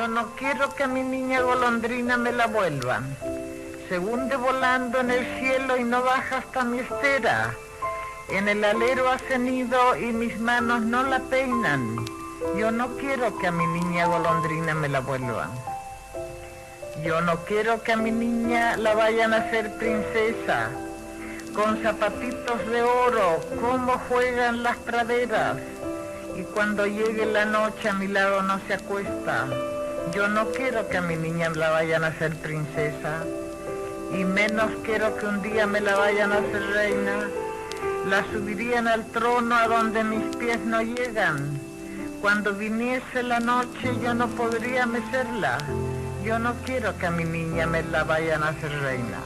Yo no quiero que a mi niña golondrina me la vuelvan. Se hunde volando en el cielo y no baja hasta mi estera. En el alero hace nido y mis manos no la peinan. Yo no quiero que a mi niña golondrina me la vuelvan. Yo no quiero que a mi niña la vayan a hacer princesa. Con zapatitos de oro, cómo juegan las praderas. Y cuando llegue la noche a mi lado no se acuesta. Yo no quiero que a mi niña la vayan a hacer princesa. Y menos quiero que un día me la vayan a hacer reina. La subirían al trono a donde mis pies no llegan. Cuando viniese la noche yo no podría mecerla. Yo no quiero que a mi niña me la vayan a hacer reina.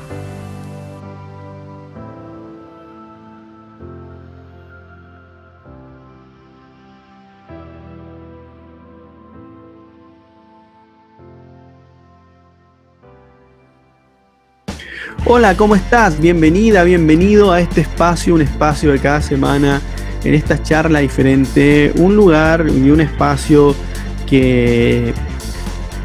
Hola, ¿cómo estás? Bienvenida, bienvenido a este espacio, un espacio de cada semana, en esta charla diferente, un lugar y un espacio que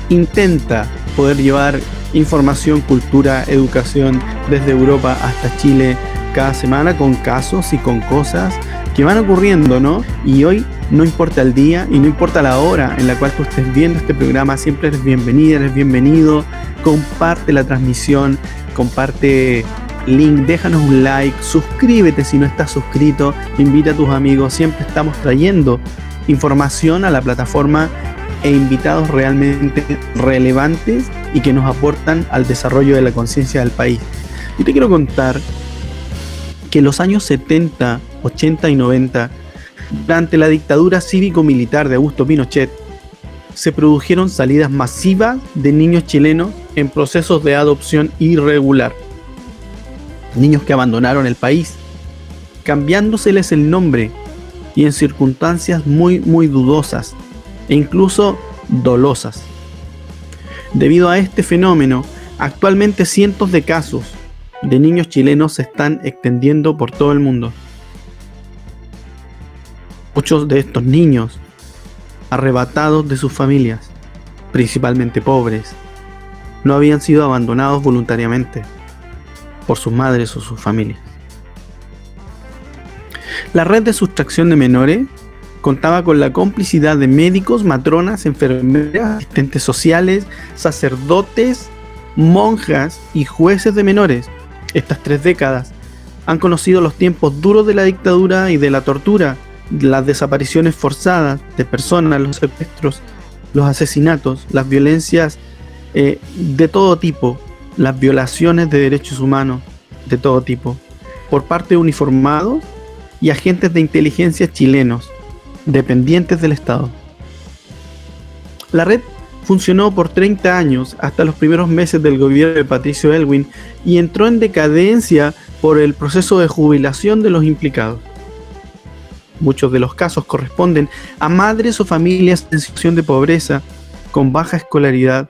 intenta poder llevar información, cultura, educación desde Europa hasta Chile cada semana con casos y con cosas que van ocurriendo, ¿no? Y hoy no importa el día y no importa la hora en la cual tú estés viendo este programa, siempre eres bienvenida, eres bienvenido. Comparte la transmisión, comparte link, déjanos un like, suscríbete si no estás suscrito, invita a tus amigos, siempre estamos trayendo información a la plataforma e invitados realmente relevantes y que nos aportan al desarrollo de la conciencia del país. Y te quiero contar que en los años 70, 80 y 90, durante la dictadura cívico-militar de Augusto Pinochet, se produjeron salidas masivas de niños chilenos en procesos de adopción irregular. Niños que abandonaron el país, cambiándoseles el nombre y en circunstancias muy, muy dudosas e incluso dolosas. Debido a este fenómeno, actualmente cientos de casos de niños chilenos se están extendiendo por todo el mundo. Muchos de estos niños arrebatados de sus familias, principalmente pobres, no habían sido abandonados voluntariamente por sus madres o sus familias. La red de sustracción de menores contaba con la complicidad de médicos, matronas, enfermeras, asistentes sociales, sacerdotes, monjas y jueces de menores. Estas tres décadas han conocido los tiempos duros de la dictadura y de la tortura, las desapariciones forzadas de personas, los secuestros, los asesinatos, las violencias eh, de todo tipo, las violaciones de derechos humanos de todo tipo, por parte de uniformados y agentes de inteligencia chilenos, dependientes del Estado. La red funcionó por 30 años hasta los primeros meses del gobierno de Patricio Elwin y entró en decadencia por el proceso de jubilación de los implicados. Muchos de los casos corresponden a madres o familias en situación de pobreza, con baja escolaridad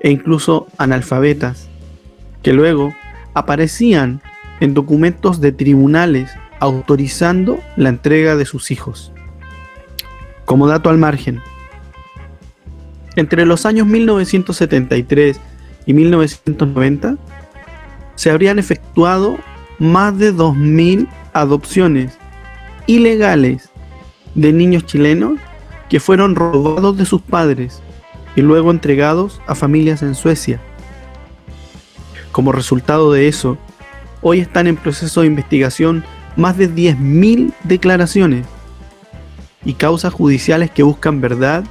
e incluso analfabetas, que luego aparecían en documentos de tribunales autorizando la entrega de sus hijos. Como dato al margen, entre los años 1973 y 1990 se habrían efectuado más de 2.000 adopciones ilegales de niños chilenos que fueron robados de sus padres y luego entregados a familias en Suecia. Como resultado de eso, hoy están en proceso de investigación más de 10.000 declaraciones y causas judiciales que buscan verdad,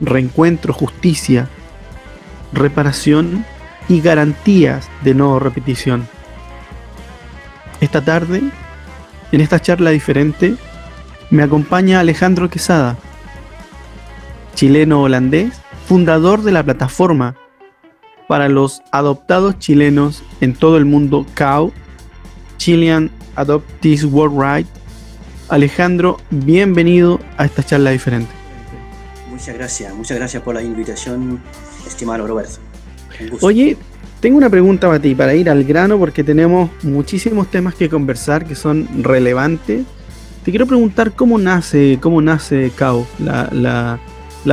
reencuentro, justicia, reparación y garantías de no repetición. Esta tarde en esta charla diferente me acompaña Alejandro Quesada, chileno-holandés, fundador de la plataforma para los adoptados chilenos en todo el mundo CAO, Chilean Adoptees Worldwide. Alejandro, bienvenido a esta charla diferente. Muchas gracias, muchas gracias por la invitación, estimado Roberto. Oye, tengo una pregunta para ti, para ir al grano, porque tenemos muchísimos temas que conversar que son relevantes. Te quiero preguntar cómo nace, cómo nace CAO, la, la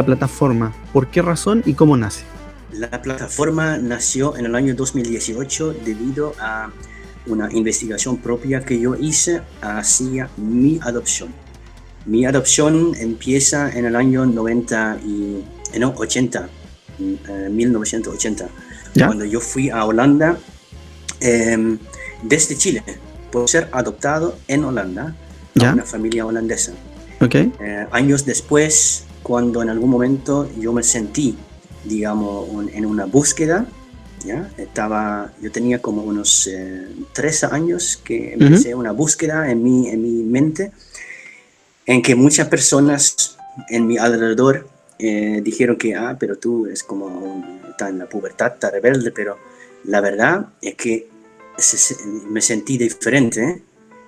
plataforma? ¿Por qué razón y cómo nace? La plataforma nació en el año 2018 debido a una investigación propia que yo hice hacia mi adopción. Mi adopción empieza en el año 90 y, no, 80, 1980, ¿Ya? cuando yo fui a Holanda eh, desde Chile por ser adoptado en Holanda ¿Ya? a una familia holandesa. Ok. Eh, años después, cuando en algún momento yo me sentí, digamos, un- en una búsqueda, ¿ya? Estaba, yo tenía como unos eh, tres años que empecé una búsqueda en mi, en mi mente, en que muchas personas en mi alrededor eh, dijeron que, ah, pero tú eres como, un- está en la pubertad, está rebelde, pero la verdad es que se- se- me sentí diferente, ¿eh?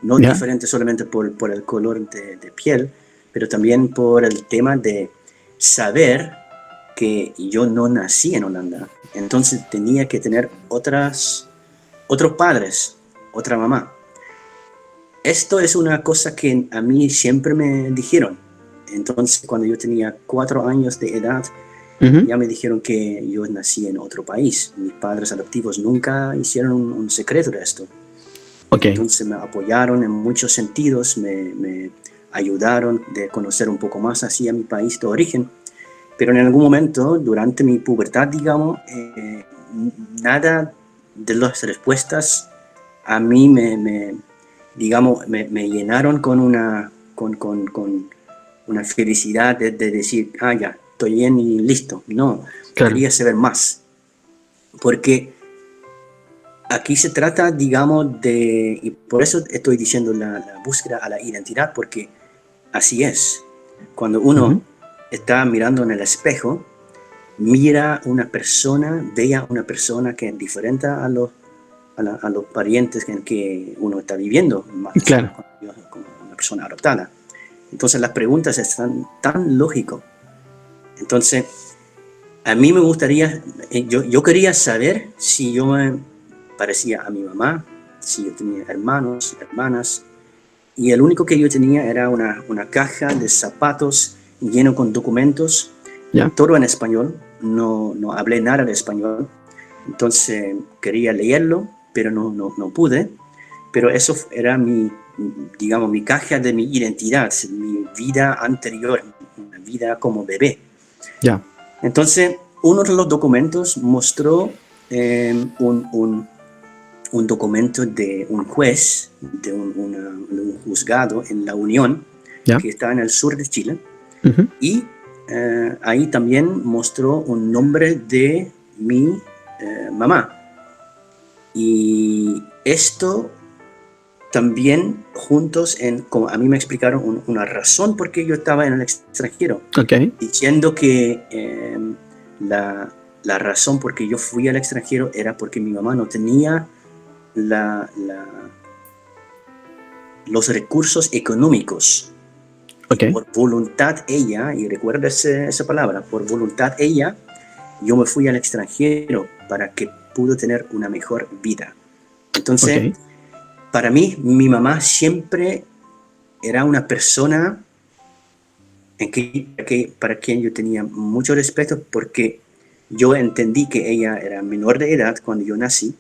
no Ya. diferente solamente por, por el color de, de piel, pero también por el tema de saber que yo no nací en Holanda. Entonces tenía que tener otras, otros padres, otra mamá. Esto es una cosa que a mí siempre me dijeron. Entonces cuando yo tenía cuatro años de edad, Ujú. ya me dijeron que yo nací en otro país. Mis padres adoptivos nunca hicieron un, un secreto de esto. Ok. Entonces me apoyaron en muchos sentidos, me, me ayudaron de conocer un poco más hacia mi país de origen. Pero en algún momento, durante mi pubertad, digamos, eh, nada de las respuestas a mí me, me, digamos, me, me llenaron con una, con, con, con una felicidad de, de decir, ah, ya, estoy bien y listo. No, Claro. quería saber más. Porque aquí se trata, digamos, de, y por eso estoy diciendo la, la búsqueda a la identidad, porque así es. Cuando uno Ujú. está mirando en el espejo, mira una persona, ve a una persona que es diferente a los, a, la- a los parientes en que uno está viviendo, más Claro. como, una persona adoptada. Entonces las preguntas están tan lógicas. Entonces, a mí me gustaría, eh, yo, yo quería saber si yo me parecía a mi mamá, si yo tenía hermanos, hermanas, y el único que yo tenía era una, una caja de zapatos lleno con documentos, Ya. todo en español, no, no hablé nada de español, entonces quería leerlo, pero no, no, no pude, pero eso era mi, digamos, mi caja de mi identidad, mi vida anterior, una vida como bebé. Ya. Entonces, uno de los documentos mostró eh, un, un- un documento de un juez, de un, una- de un juzgado en la Unión, Ya. que está en el sur de Chile, Ujú. y eh, ahí también mostró un nombre de mi eh, mamá. Y esto también juntos, en, como a mí me explicaron un- una razón por qué yo estaba en el extranjero Ok. diciendo que eh, la, la razón por que yo fui al extranjero era porque mi mamá no tenía la, la- los recursos económicos. Ok. Por voluntad ella, y recuerda ese- esa palabra, por voluntad ella, yo me fui al extranjero para que pudo tener una mejor vida. Entonces, para mí, mi mamá siempre era una persona en que, que- para quien yo tenía mucho respeto porque yo entendí que ella era menor de edad cuando yo nací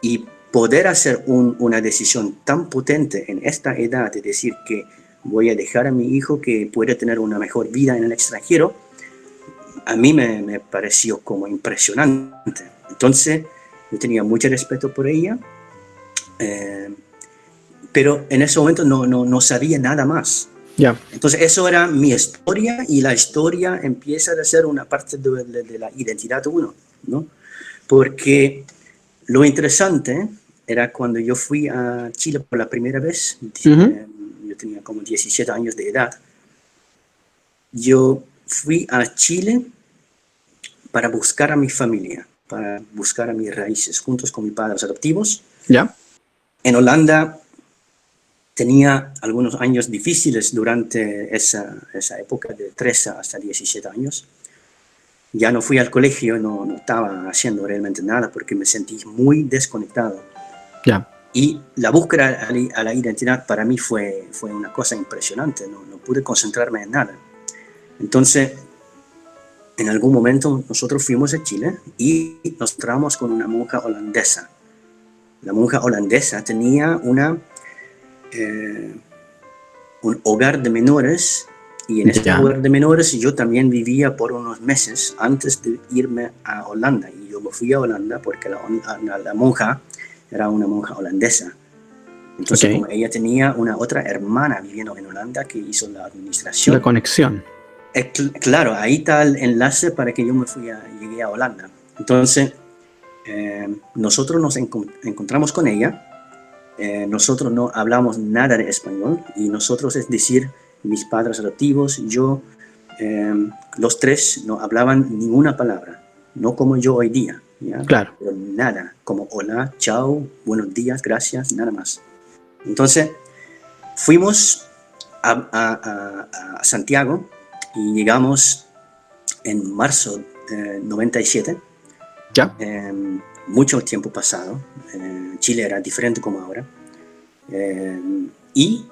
y poder hacer un- una decisión tan potente en esta edad de decir que voy a dejar a mi hijo que puede tener una mejor vida en el extranjero, a mí me, me pareció como impresionante. Entonces, yo tenía mucho respeto por ella, eh, pero en ese momento no, no, no sabía nada más. Ya. Entonces, eso era mi historia y la historia empieza a ser una parte de, de- de la identidad de uno, ¿no? Porque lo interesante era cuando yo fui a Chile por la primera vez, eh, yo tenía como 17 años de edad, yo fui a Chile para buscar a mi familia, para buscar a mis raíces, juntos con mis padres adoptivos. Ya. En Holanda tenía algunos años difíciles durante esa, esa época de 13 hasta 17 años. Ya no fui al colegio, no, no estaba haciendo realmente nada porque me sentí muy desconectado. Ya. Y la búsqueda a la, identidad para mí fue, fue una cosa impresionante, no, no pude concentrarme en nada. Entonces, en algún momento nosotros fuimos a Chile y nos encontramos con una monja holandesa. La monja holandesa tenía una, eh, un hogar de menores y en este hogar de menores yo también vivía por unos meses antes de irme a Holanda. Y yo me fui a Holanda porque la, la- la monja era una monja holandesa. Entonces, Ok. como ella tenía una otra hermana viviendo en Holanda que hizo la administración. La conexión. Eh, cl- claro, ahí está el enlace para que yo me fui a, llegué a Holanda. Entonces, eh, nosotros nos encon- encontramos con ella. eh, nosotros no hablamos nada de español y nosotros, es decir, mis padres adoptivos, yo, eh, los tres no hablaban ninguna palabra, no como yo hoy día. ¿Ya? Claro. pero nada, como hola, chao, buenos días, gracias, nada más. Entonces, fuimos a, a- a- a Santiago y llegamos en marzo eh, 97, Ya. eh, mucho tiempo pasado, eh, Chile era diferente como ahora, eh, y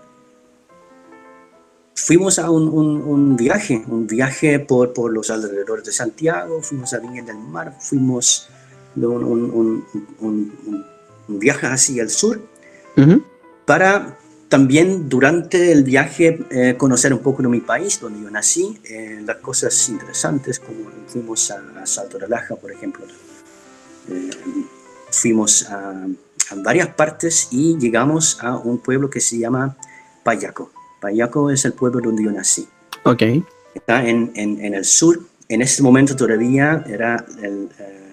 fuimos a un, un- un viaje, un viaje por, por los alrededores de Santiago, fuimos a Viña del Mar, fuimos un, un- un- un- viaje hacia el sur Ujú. para también durante el viaje eh, conocer un poco de mi país, donde yo nací, eh, las cosas interesantes, como fuimos a, a Salto de Laja, por ejemplo. Eh, fuimos a, a varias partes y llegamos a un pueblo que se llama Payaco. Payaco es el pueblo donde yo nací. Ok. Está en, en, en el sur. En este momento todavía era, el, eh,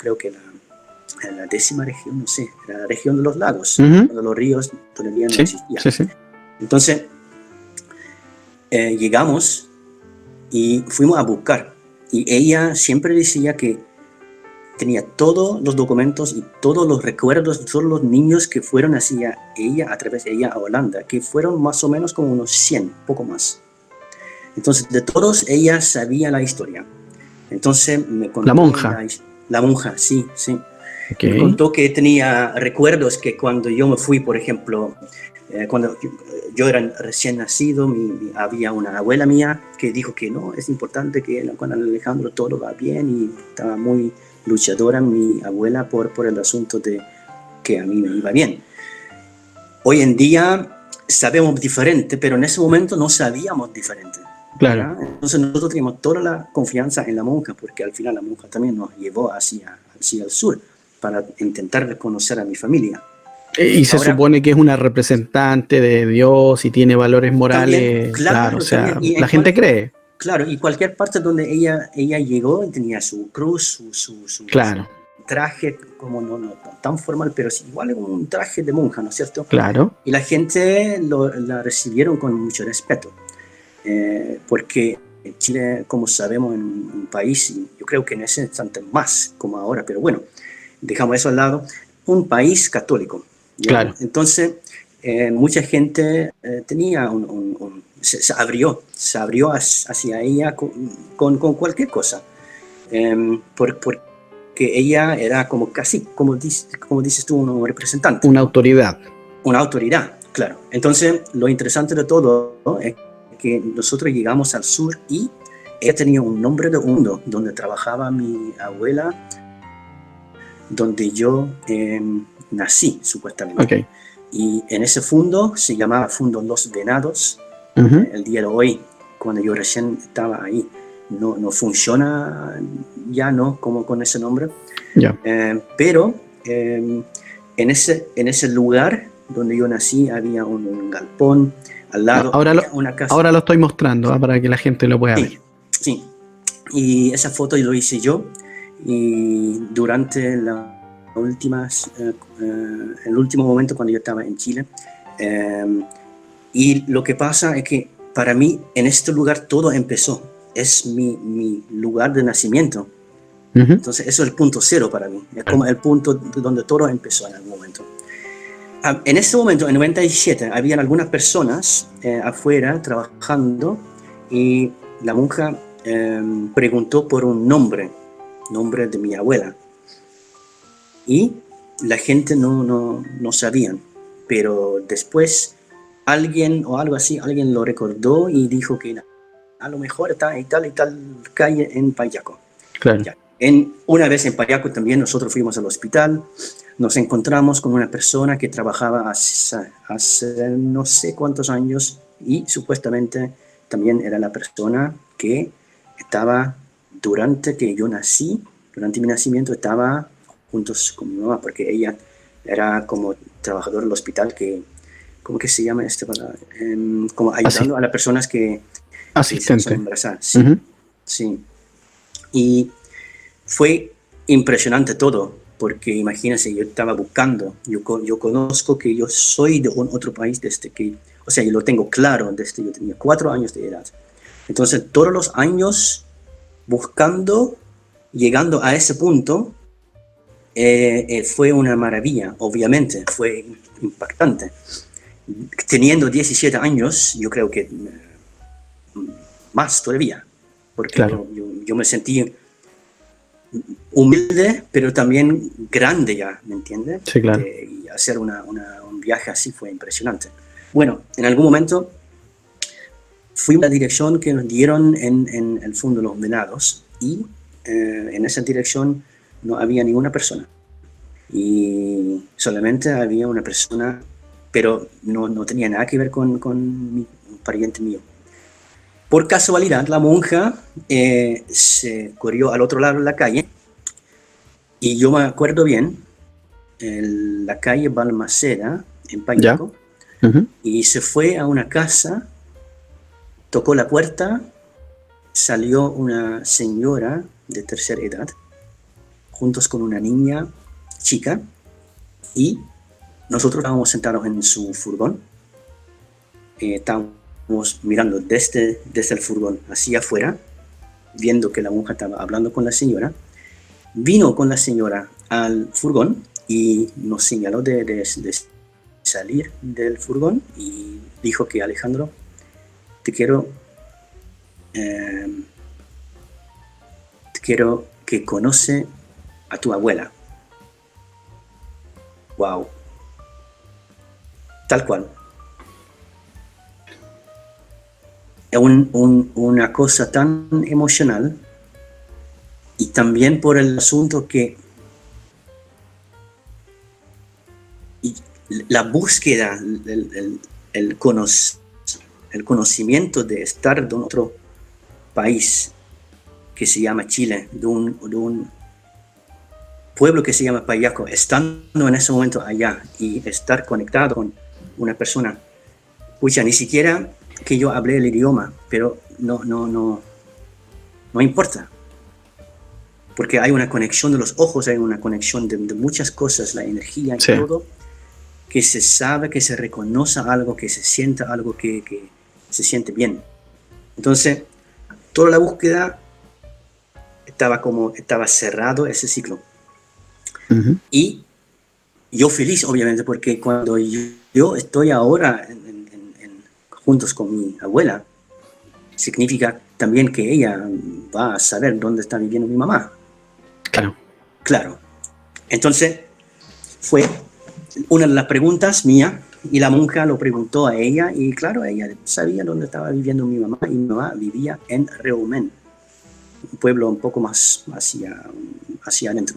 creo que la, la décima región, no sé, era la región de los lagos, Ujú. cuando los ríos todavía no Sí, existían. sí, sí. Entonces, eh, llegamos y fuimos a buscar. Y ella siempre decía que tenía todos los documentos y todos los recuerdos de todos los niños que fueron hacia ella, a través de ella a Holanda, que fueron más o menos como unos 100, poco más. Entonces, de todos ella sabía la historia. Entonces, me contó La monja. La, la monja, sí, sí. Ok. Me contó que tenía recuerdos que cuando yo me fui, por ejemplo, eh, cuando yo, yo era recién nacido, mi- mi- había una abuela mía que dijo que no, es importante que con Alejandro todo va bien y estaba muy luchadora mi abuela por, por el asunto de que a mí me iba bien. Hoy en día sabemos diferente, pero en ese momento no sabíamos diferente. Claro. ¿ya? Entonces nosotros teníamos toda la confianza en la monja, porque al final la monja también nos llevó hacia, hacia el sur para intentar reconocer a mi familia. Eh, Y se Ahora- supone que es una representante de Dios y tiene valores morales. También, claro, claro, o sea, también. La gente cual- cree. Claro, y cualquier parte donde ella, ella llegó tenía su cruz, su, su, su- Claro, traje, como no, no tan formal, pero igual un traje de monja, ¿no es cierto? claro. Y la gente lo- la recibieron con mucho respeto, eh, porque Chile, como sabemos, es un, país, y yo creo que en ese instante más como ahora, pero bueno, dejamos eso al lado, un país católico. Claro. Entonces, eh, mucha gente eh, tenía un, un- un- se, se abrió, se abrió hac- hacia ella con, con- con cualquier cosa, por- porque ella era como casi, como, dices como dices tú, un representante Una autoridad. una autoridad, claro. Entonces, lo interesante de todo ¿no? es que nosotros llegamos al sur y ella tenía un nombre de mundo donde trabajaba mi abuela, donde yo eh, nací, supuestamente. Ok. Y en ese fondo se llamaba Fundo Los Venados. Ujú. El día de hoy, cuando yo recién estaba ahí, no, no funciona ya, ¿no? Como con ese nombre. Ya. Eh, pero eh, en, ese, en ese lugar donde yo nací había un, un galpón, al lado Ahora lo- una casa. Ahora lo estoy mostrando ah, para que la gente lo pueda ver. sí, sí. Y esa foto lo hice yo y durante las últimas, eh, eh, el último momento cuando yo estaba en Chile. eh, y lo que pasa es que para mí en este lugar todo empezó. Es mi, mi lugar de nacimiento. Ujú. Entonces, eso es el punto cero para mí. Es como el punto de donde todo empezó en algún momento. Ah, En ese momento, en 97, habían algunas personas eh, afuera trabajando y la monja eh, preguntó por un nombre, nombre de mi abuela. Y la gente no, no, no sabían, pero después alguien o algo así, alguien lo recordó y dijo que a lo mejor está en tal y tal calle en Payaco. Claro. En, una vez en Payaco también nosotros fuimos al hospital, nos encontramos con una persona que trabajaba hace, hace no sé cuántos años y supuestamente también era la persona que estaba durante que yo nací, durante mi nacimiento estaba juntos con mi mamá, porque ella era como trabajador del hospital que, ¿cómo que se llama este? Em, como ayudando a las personas que, Asistente. embarazar. Sí. Y fue impresionante todo, porque imagínense, yo estaba buscando, yo, yo conozco que yo soy de un otro país desde que, o sea, yo lo tengo claro desde yo tenía cuatro años de edad. Entonces, todos los años buscando, llegando a ese punto, eh, eh, fue una maravilla, obviamente, fue impactante. Teniendo 17 años, yo creo que eh, más todavía, porque Claro. yo- yo me sentí humilde, pero también grande ya, ¿me entiendes? Sí, claro. Eh, y hacer una- una- un viaje así fue impresionante. Bueno, en algún momento fuimos a la dirección que nos dieron en, en el fondo de los venados y eh, en esa dirección no había ninguna persona. Y solamente había una persona, pero no, no tenía nada que ver con, con mi, un pariente mío. Por casualidad, la monja eh, se corrió al otro lado de la calle y yo me acuerdo bien, en la calle Balmaceda, en Ujú. y se fue a una casa, tocó la puerta, salió una señora de tercera edad, juntos con una niña chica, y nosotros estábamos sentados en su furgón, eh, estábamos mirando desde, desde el furgón hacia afuera, viendo que la monja estaba hablando con la señora, vino con la señora al furgón y nos señaló de, salir del furgón y dijo que Alejandro, te quiero, eh, te quiero que conoce a tu abuela. Wow. Tal cual. Un- una cosa tan emocional y también por el asunto que la búsqueda, el, el- el el conocimiento de estar en otro país que se llama Chile, de un, de un pueblo que se llama Payaco, estando en ese momento allá y estar conectado con una persona, escucha, ni siquiera que yo hablé el idioma, pero no, no, no, no importa. Porque hay una conexión de los ojos, hay una conexión de, de muchas cosas, la energía y Sí. todo, que se sabe, que se reconoce algo, que se sienta algo, que, que se siente bien. Entonces, toda la búsqueda estaba como, estaba cerrado ese ciclo. Ujú. Y yo feliz, obviamente, porque cuando yo, yo estoy ahora en- en- en- juntos con mi abuela, significa también que ella va a saber dónde está viviendo mi mamá. Claro. Claro. Entonces, fue una de las preguntas mía y la monja lo preguntó a ella y claro, ella sabía dónde estaba viviendo mi mamá y mi mamá vivía en Reumen, un pueblo un poco más hacia, hacia adentro.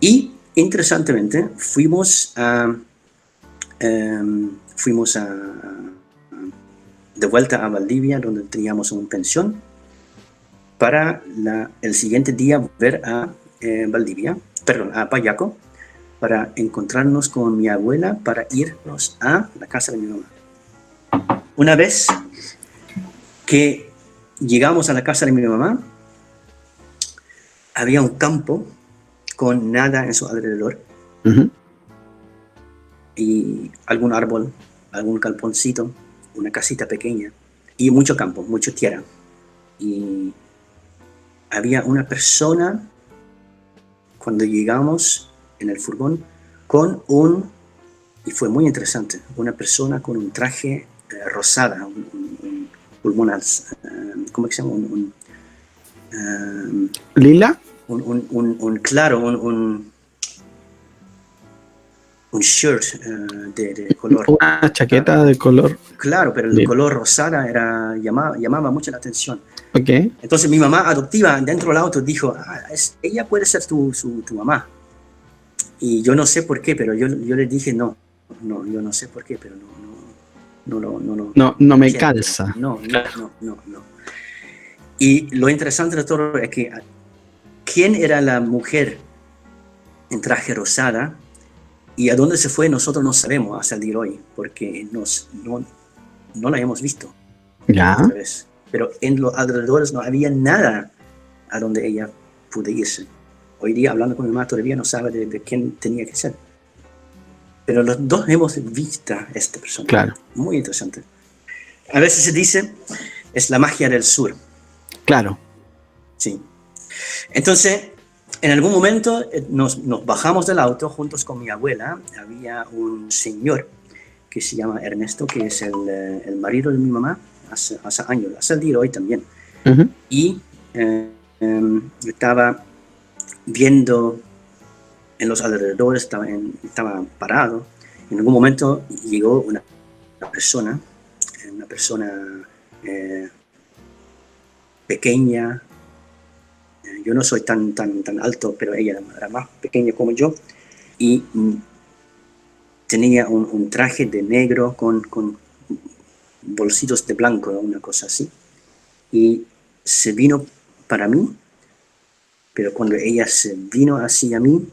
Y interesantemente, fuimos a, em, fuimos a, de vuelta a Valdivia, donde teníamos una pensión, para la- el siguiente día volver a eh, Valdivia, perdón, a Payaco, para encontrarnos con mi abuela para irnos a la casa de mi mamá. Una vez que llegamos a la casa de mi mamá, había un campo con nada en su alrededor y algún árbol, algún calponcito, una casita pequeña y mucho campo, mucha tierra. Y había una persona cuando llegamos en el furgón con un, y fue muy interesante, una persona con un traje eh, rosada, un, un, un pulmonar, eh, ¿cómo que se llama? Un, un, eh, Lila. un, un- un- un- claro, un, un, shirt eh, de, de color. Una chaqueta de color. Claro, pero el Bien. color rosada era, llamaba, llamaba mucho la atención. Ok. Entonces mi mamá adoptiva dentro del auto dijo, "Ah, es- ella puede ser tu, su- tu mamá. Y yo no sé por qué, pero yo, yo le dije, no, no, yo no sé por qué, pero no, no, no, no, lo- No, no me calza. No, no, no, no, no. Y lo interesante de todo es que quién era la mujer en traje rosada y a dónde se fue nosotros no sabemos hasta el día de hoy, porque nos, no, no la hemos visto Ya. Pero en los alrededores no había nada a donde ella pudo irse. Hoy día, hablando con mi mamá, todavía no sabe de, de quién tenía que ser. Pero los dos hemos visto a esta persona. Claro. Muy interesante. A veces se dice, es la magia del sur. Claro. Sí. Entonces, en algún momento eh, nos, nos bajamos del auto juntos con mi abuela. Había un señor que se llama Ernesto, que es el, eh, el marido de mi mamá, hace, hace años, hace el día de hoy también. Y eh, em, estaba viendo en los alrededores, estaba, en- estaba parado. En algún momento llegó una, una persona, una persona eh, pequeña. Eh, Yo no soy tan, tan, tan alto, pero ella era- más pequeña como yo. Y mm, tenía un, un traje de negro con, con bolsitos de blanco, una cosa así. Y se vino para mí, pero cuando ella se vino hacia mí,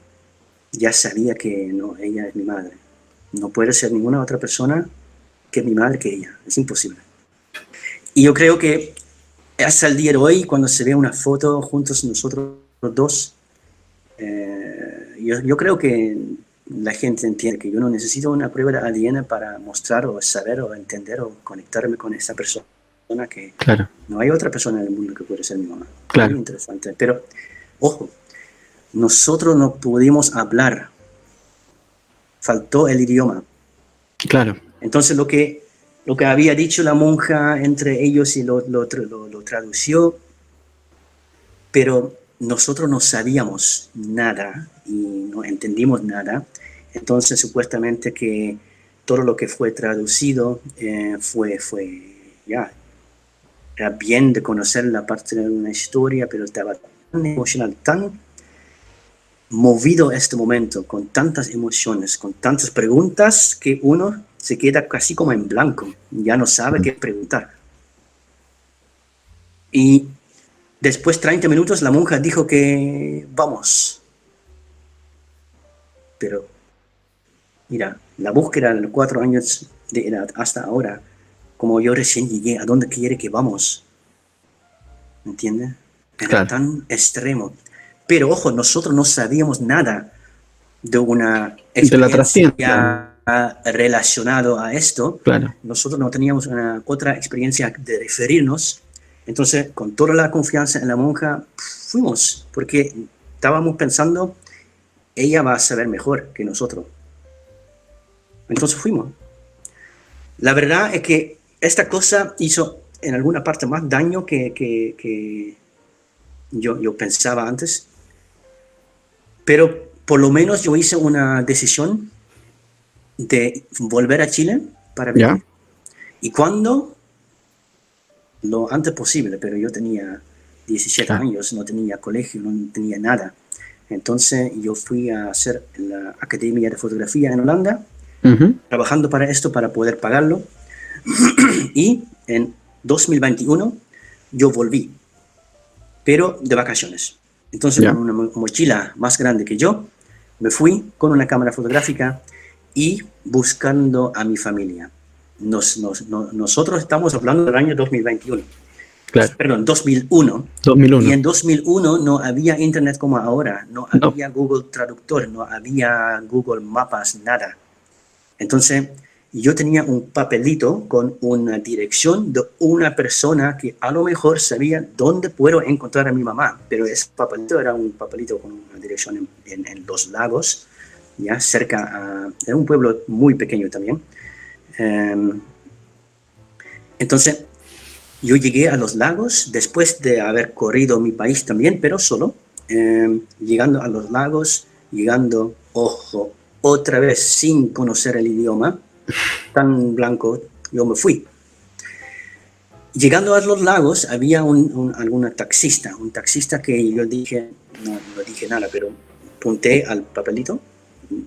ya sabía que no, ella es mi madre. No puede ser ninguna otra persona que mi madre que ella. Es imposible. Y yo creo que hasta el día de hoy, cuando se ve una foto juntos nosotros dos, eh, yo, yo creo que la gente entiende que yo no necesito una prueba de ADN para mostrar o saber o entender o conectarme con esa persona que Claro. no hay otra persona en el mundo que puede ser mi mamá. Claro. Muy interesante. Pero, ojo, nosotros no pudimos hablar. Faltó el idioma. Claro. Entonces, lo que, lo que había dicho la monja entre ellos y lo, lo, lo- lo tradució, pero nosotros no sabíamos nada y no entendimos nada. Entonces, supuestamente que todo lo que fue traducido eh, fue, fue, ya, era bien de conocer la parte de una historia, pero estaba tan emocional, tan movido este momento, con tantas emociones, con tantas preguntas, que uno se queda casi como en blanco, ya no sabe qué preguntar. Y después 30 minutos la monja dijo que vamos. Pero, mira, la búsqueda de los cuatro años de edad hasta ahora, como yo recién llegué, ¿a dónde quiere que vamos? ¿Me entiendes? Era Claro. tan extremo. Pero ojo, nosotros no sabíamos nada de una De experiencia relacionado a esto. Claro. Nosotros no teníamos una otra experiencia de referirnos. Entonces, con toda la confianza en la monja, fuimos, porque estábamos pensando, ella va a saber mejor que nosotros. Entonces fuimos. La verdad es que esta cosa hizo en alguna parte más daño que, que- que yo, yo pensaba antes. Pero por lo menos yo hice una decisión de volver a Chile para vivir. Ya. Y cuando, lo antes posible, pero yo tenía 17 Claro. años, no tenía colegio, no tenía nada. Entonces yo fui a hacer la Academia de Fotografía en Holanda, Ujú. trabajando para esto, para poder pagarlo. y en 2021 yo volví, pero de vacaciones. Entonces Ya. con una mo- mochila más grande que yo, me fui con una cámara fotográfica y buscando a mi familia. Nos- nos- no- nosotros estamos hablando del año 2021, Claro. perdón, 2001. 2001. Y en 2001 no había internet como ahora, no No. había Google Traductor, no había Google Mapas, nada. Entonces, yo tenía un papelito con una dirección de una persona que a lo mejor sabía dónde puedo encontrar a mi mamá, pero ese papelito era un papelito con una dirección en, en- en Los Lagos, ya cerca a... Era un pueblo muy pequeño también. Em, entonces, yo llegué a los lagos después de haber corrido mi país también, pero solo. eh, llegando a los lagos, llegando, ojo, otra vez sin conocer el idioma, tan blanco, yo me fui. Llegando a los lagos había un, un taxista, un taxista que yo dije, no, no dije nada, pero punté al papelito,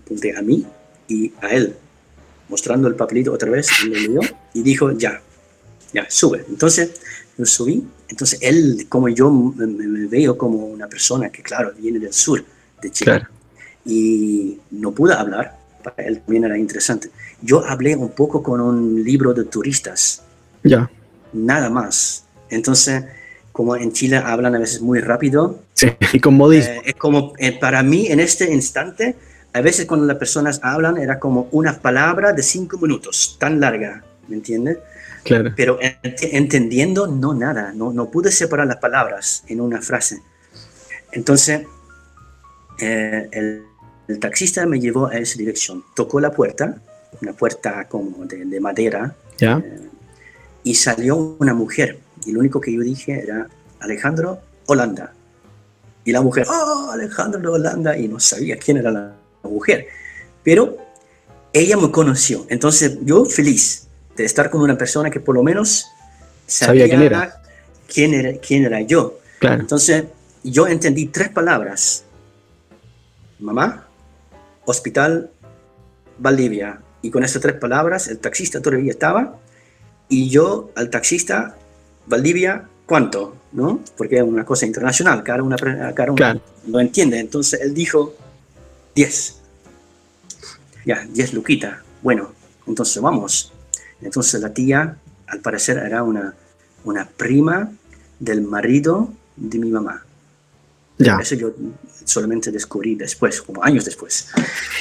punté a mí y a él, mostrando el papelito otra vez, él lo leyó y dijo, ya, ya, sube. Entonces, yo subí, entonces él, como yo me, me veo como una persona que, claro, viene del sur de Chile, Claro. y no pude hablar, para él también era interesante. Yo hablé un poco con un libro de turistas, Ya. nada más. Entonces, como en Chile hablan a veces muy rápido, Sí. Y con modismo. eh, es como eh, para mí en este instante, a veces cuando las personas hablan era como una palabra de cinco minutos, tan larga, ¿me entiendes? claro. Pero ent- entendiendo, no nada, no, no pude separar las palabras en una frase. Entonces, eh, el, el taxista me llevó a esa dirección, tocó la puerta, una puerta como de, de madera, Ya. y salió una mujer. Y lo único que yo dije era Alejandro Holanda. Y la mujer, oh, Alejandro de Holanda, y no sabía quién era la mujer. Pero ella me conoció. Entonces yo feliz de estar con una persona que por lo menos Sabía quién era. quién era, quién era yo. Claro. Entonces yo entendí tres palabras. Mamá, hospital, Valdivia. Y con esas tres palabras el taxista todavía estaba. Y yo al taxista, Valdivia, ¿cuánto? ¿No? Porque es una cosa internacional, cada una, cada una Claro. lo entiende. Entonces él dijo 10. Ya, 10 luquita. Bueno, entonces vamos. Entonces la tía, al parecer, era una, una prima del marido de mi mamá. Ya. Eso yo solamente descubrí después, como años después.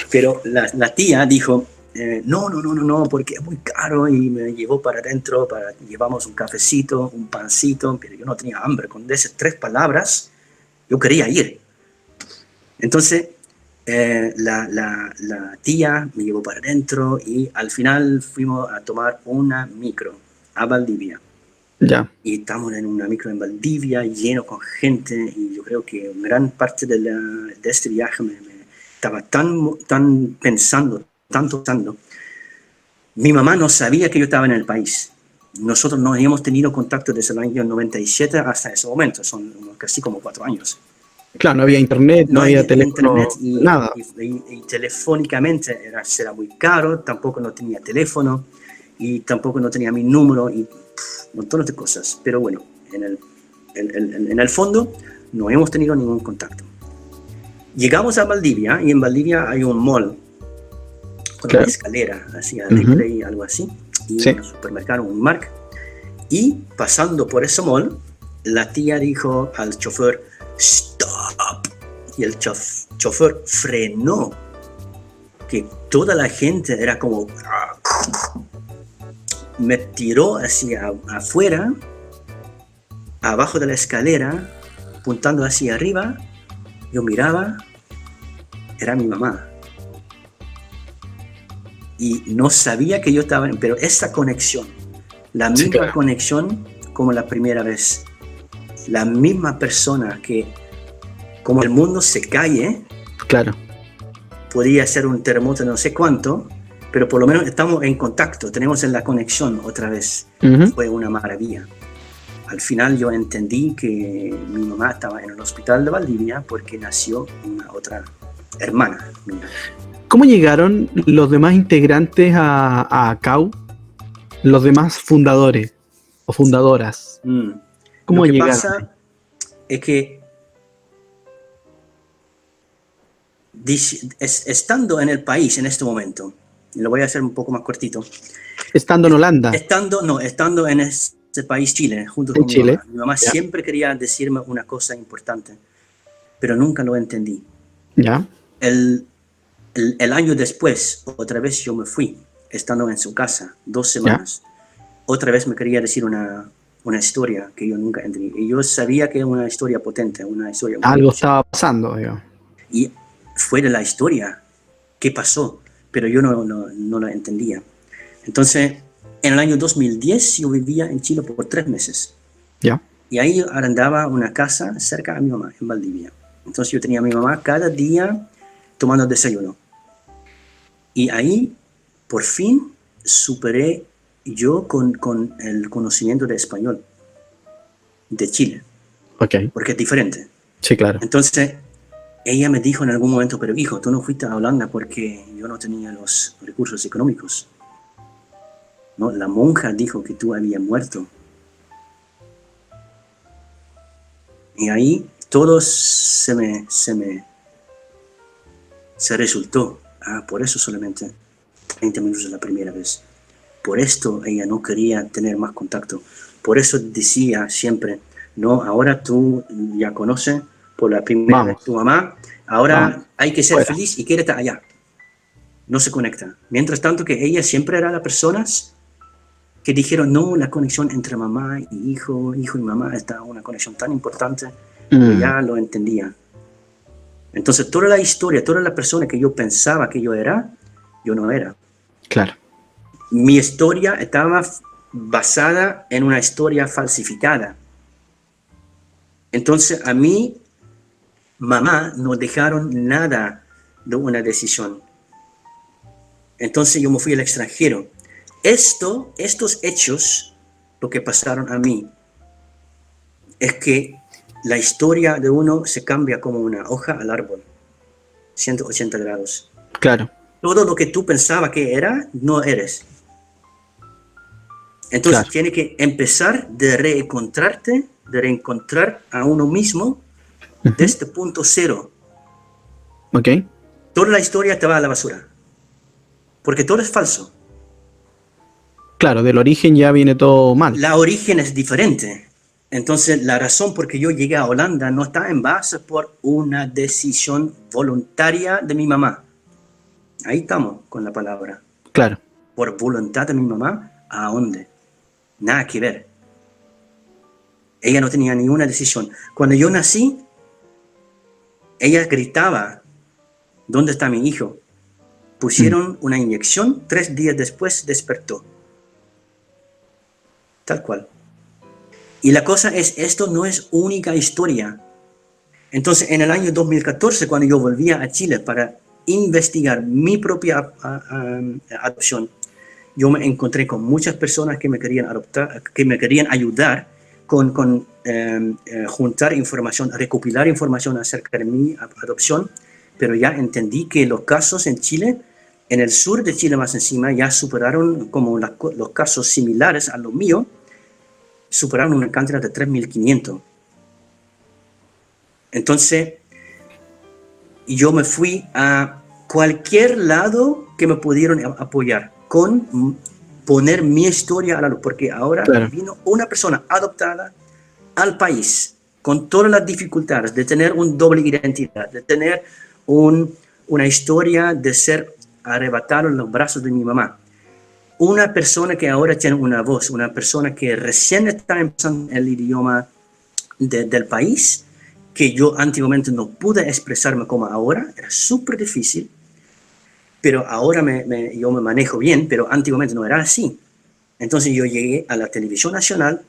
Pero la, la tía dijo, eh, no, no, no, no, no, porque es muy caro y me llevó para adentro, para, llevamos un cafecito, un pancito, pero yo no tenía hambre. Con esas tres palabras, yo quería ir. Entonces, eh, la, la, la tía me llevó para adentro y al final fuimos a tomar una micro a Valdivia Ya. y estamos en una micro en Valdivia lleno con gente y yo creo que gran parte de, la- de este viaje me, me- estaba tan, tan pensando, tanto pensando. Mi mamá no sabía que yo estaba en el país. Nosotros no habíamos tenido contacto desde el año 97 hasta ese momento, son casi como cuatro años. Claro, no había internet, no, había teléfono, internet y, nada. y- y- y telefónicamente era, era muy caro, tampoco no tenía teléfono y tampoco no tenía mi número y pff, montones de cosas. Pero bueno, en el, en, en- en el fondo no hemos tenido ningún contacto. Llegamos a Valdivia y en Valdivia hay un mall con Claro. una escalera, así, Ujú. alegre y algo así, y Sí. un supermercado, un Mark. Y pasando por ese mall, la tía dijo al chofer, stop. Y el chof- chofer frenó, que toda la gente era como... Me tiró hacia afuera, abajo de la escalera, apuntando hacia arriba. Yo miraba, era mi mamá. Y no sabía que yo estaba, pero esa conexión, la Sí, misma claro. conexión como la primera vez, la misma persona que, como el mundo se cae, Claro. podría ser un terremoto no sé cuánto, pero por lo menos estamos en contacto, tenemos en la conexión otra vez. Fue una maravilla. Al final yo entendí que mi mamá estaba en el hospital de Valdivia porque nació una otra hermana mía. ¿Cómo llegaron los demás integrantes a, a CAU? Los demás fundadores o fundadoras. Mm. ¿Cómo Lo que pasa es que estando en el país en este momento, lo voy a hacer un poco más cortito, Estando en Holanda. Estando, no, estando en este país, Chile, junto con Chile, mi mamá. Mi mamá ya. siempre quería decirme una cosa importante, pero nunca lo entendí. ¿Ya? El, el, el año después, otra vez yo me fui, estando en su casa, dos semanas. Otra vez me quería decir una, una historia que yo nunca entendí. Y yo sabía que era una historia potente, una historia... Algo estaba pasando, digo. Y fue de la historia, qué pasó, pero yo no, no, no la entendía. Entonces, en el año 2010 yo vivía en Chile por tres meses. ¿Ya? Y ahí arrendaba una casa cerca a mi mamá, en Valdivia. Entonces yo tenía a mi mamá cada día tomando desayuno. Y ahí, por fin, superé yo con, con el conocimiento de español de Chile. Ok. Porque es diferente. Sí, claro. Entonces, ella me dijo en algún momento, pero hijo, tú no fuiste a Holanda porque yo no tenía los recursos económicos. No, la monja dijo que tú habías muerto. Y ahí todo se me, se me, se resultó. Ah, por eso solamente 30 minutos la primera vez. Por esto ella no quería tener más contacto. Por eso decía siempre, no, ahora tú ya conoces por la primera vez tu mamá, ahora hay que ser feliz y estar allá. No se conecta. Mientras tanto que ella siempre era la personas que dijeron, no, la conexión entre mamá y hijo, hijo y mamá está una conexión tan importante, mm. ya lo entendía. Entonces, toda la historia, toda la persona que yo pensaba que yo era, yo no era. Claro. Mi historia estaba basada en una historia falsificada. Entonces, a mí, mamá, no dejaron nada de una decisión. Entonces, yo me fui al extranjero. Esto, estos hechos, lo que pasaron a mí, es que la historia de uno se cambia como una hoja al árbol, 180 grados. Claro. Todo lo que tú pensabas que era, no eres. Entonces tiene que empezar de reencontrarte, de reencontrar a uno mismo desde este punto cero. Ok. Toda la historia te va a la basura. Porque todo es falso. Claro, del origen ya viene todo mal. La origen es diferente. Entonces, la razón por que yo llegué a Holanda no está en base por una decisión voluntaria de mi mamá. Ahí estamos con la palabra. Claro. Por voluntad de mi mamá, ¿a dónde? Nada que ver. Ella no tenía ninguna decisión. Cuando yo nací, ella gritaba, ¿dónde está mi hijo? Pusieron mm. una inyección, tres días después despertó. Tal cual. Y la cosa es, esto no es única historia. Entonces, en el año 2014, cuando yo volvía a Chile para investigar mi propia adopción, yo me encontré con muchas personas que me querían adoptar, que me querían ayudar con, con em, eh, juntar información, recopilar información acerca de mi adopción, pero ya entendí que los casos en Chile, en el sur de Chile más encima, ya superaron como los casos similares a los míos, superaron una cantidad de 3.500. Entonces, yo me fui a cualquier lado que me pudieron apoyar con poner mi historia a la luz, porque ahora vino una persona adoptada al país con todas las dificultades de tener un doble identidad, de tener un, una historia de ser arrebatado en los brazos de mi mamá, una persona que ahora tiene una voz, una persona que recién está empezando el idioma del país, que yo antiguamente no pude expresarme como ahora, era súper difícil, pero ahora me, yo me manejo bien, pero antiguamente no era así. Entonces yo llegué a la televisión nacional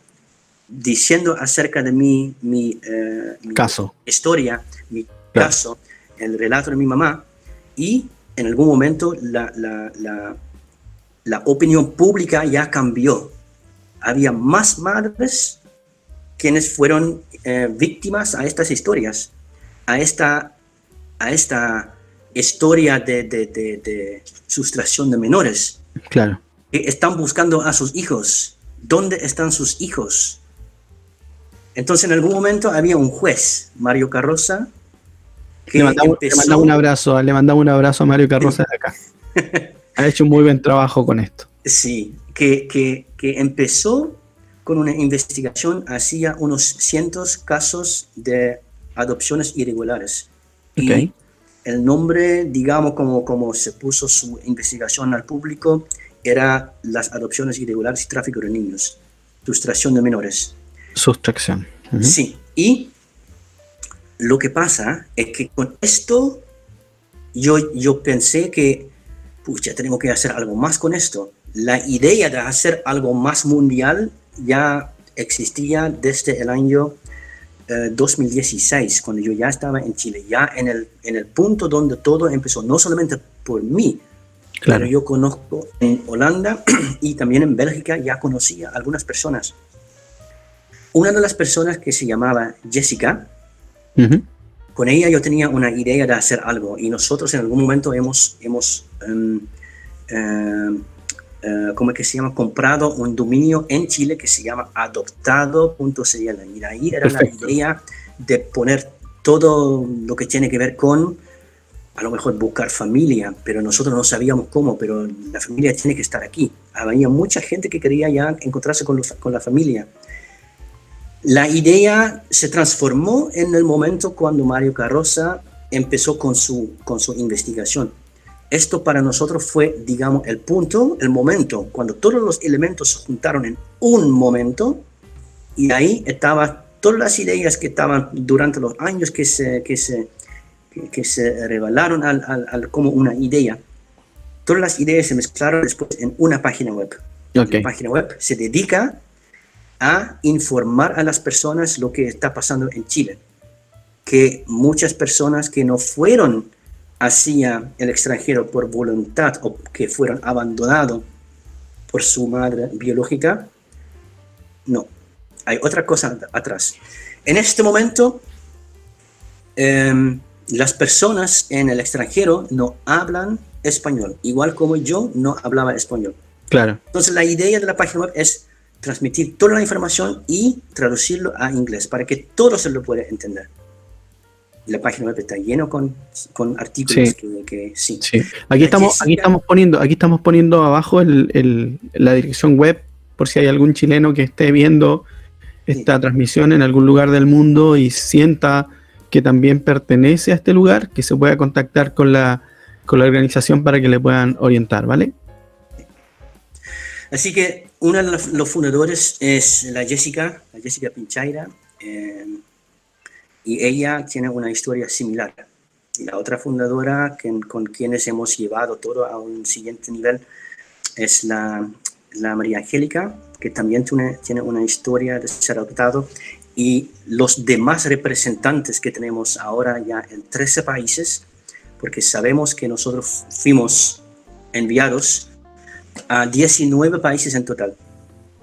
diciendo acerca de mi, mi, eh, caso. historia, mi caso, el relato de mi mamá, y en algún momento la, la la opinión pública ya cambió. Había más madres quienes fueron eh, víctimas a estas historias, a esta, a esta historia de, de, de, sustracción de menores. Claro. Que están buscando a sus hijos. ¿Dónde están sus hijos? Entonces en algún momento había un juez, Mario Carroza, que le mandamos, un abrazo, le mandamos un abrazo a Mario Carroza de acá. ha hecho un muy buen trabajo con esto. Sí, que, que, que empezó con una investigación hacía unos cientos casos de adopciones irregulares. Y el nombre, digamos, como, como se puso su investigación al público, era las adopciones irregulares y tráfico de niños, sustracción de menores. Sustracción. Sí, y lo que pasa es que con esto yo, yo pensé que ya tenemos que hacer algo más con esto. La idea de hacer algo más mundial ya existía desde el año 2016, eh, cuando yo ya estaba en Chile, ya en el, en el punto donde todo empezó, no solamente por mí, Claro. Pero yo conozco en Holanda y también en Bélgica, ya conocía algunas personas. Una de las personas que se llamaba Jessica, con ella yo tenía una idea de hacer algo y nosotros en algún momento hemos, hemos um, uh, ¿cómo es que se llama? Comprado un dominio en Chile que se llama adoptado.cl y de ahí era la idea de poner todo lo que tiene que ver con a lo mejor buscar familia, pero nosotros no sabíamos cómo, pero la familia tiene que estar aquí. Había mucha gente que quería ya encontrarse con, con la familia. La idea se transformó en el momento cuando Mario Carroza empezó con su, con su investigación. Esto para nosotros fue, digamos, el punto, el momento, cuando todos los elementos se juntaron en un momento y ahí estaban todas las ideas que estaban durante los años que se, que se, que, se revelaron al, al, como una idea. Todas las ideas se mezclaron después en una página web. Okay. La página web se dedica a informar a las personas lo que está pasando en Chile. Que muchas personas que no fueron hacia el extranjero por voluntad o que fueron abandonados por su madre biológica, no. Hay otra cosa atrás. En este momento, em, las personas en el extranjero no hablan español, igual como yo no hablaba español. Claro. Entonces la idea de la página web es transmitir toda la información y traducirlo a inglés para que todo se lo pueda entender la página web está lleno con, con artículos Que, sí. Aquí estamos, aquí estamos poniendo, aquí estamos poniendo abajo el, la dirección web por si hay algún chileno que esté viendo esta transmisión en algún lugar del mundo y sienta que también pertenece a este lugar, que se pueda contactar con la, con la organización para que le puedan orientar, ¿vale? Así que uno de los fundadores es la Jessica, la Jessica Pinchaira. Eh, y ella tiene una historia similar. Y la otra fundadora con quienes hemos llevado todo a un siguiente nivel es la, la María Angélica, que también tiene, tiene una historia de ser adoptado. Y los demás representantes que tenemos ahora ya en 13 países, porque sabemos que nosotros fuimos enviados a 19 países en total.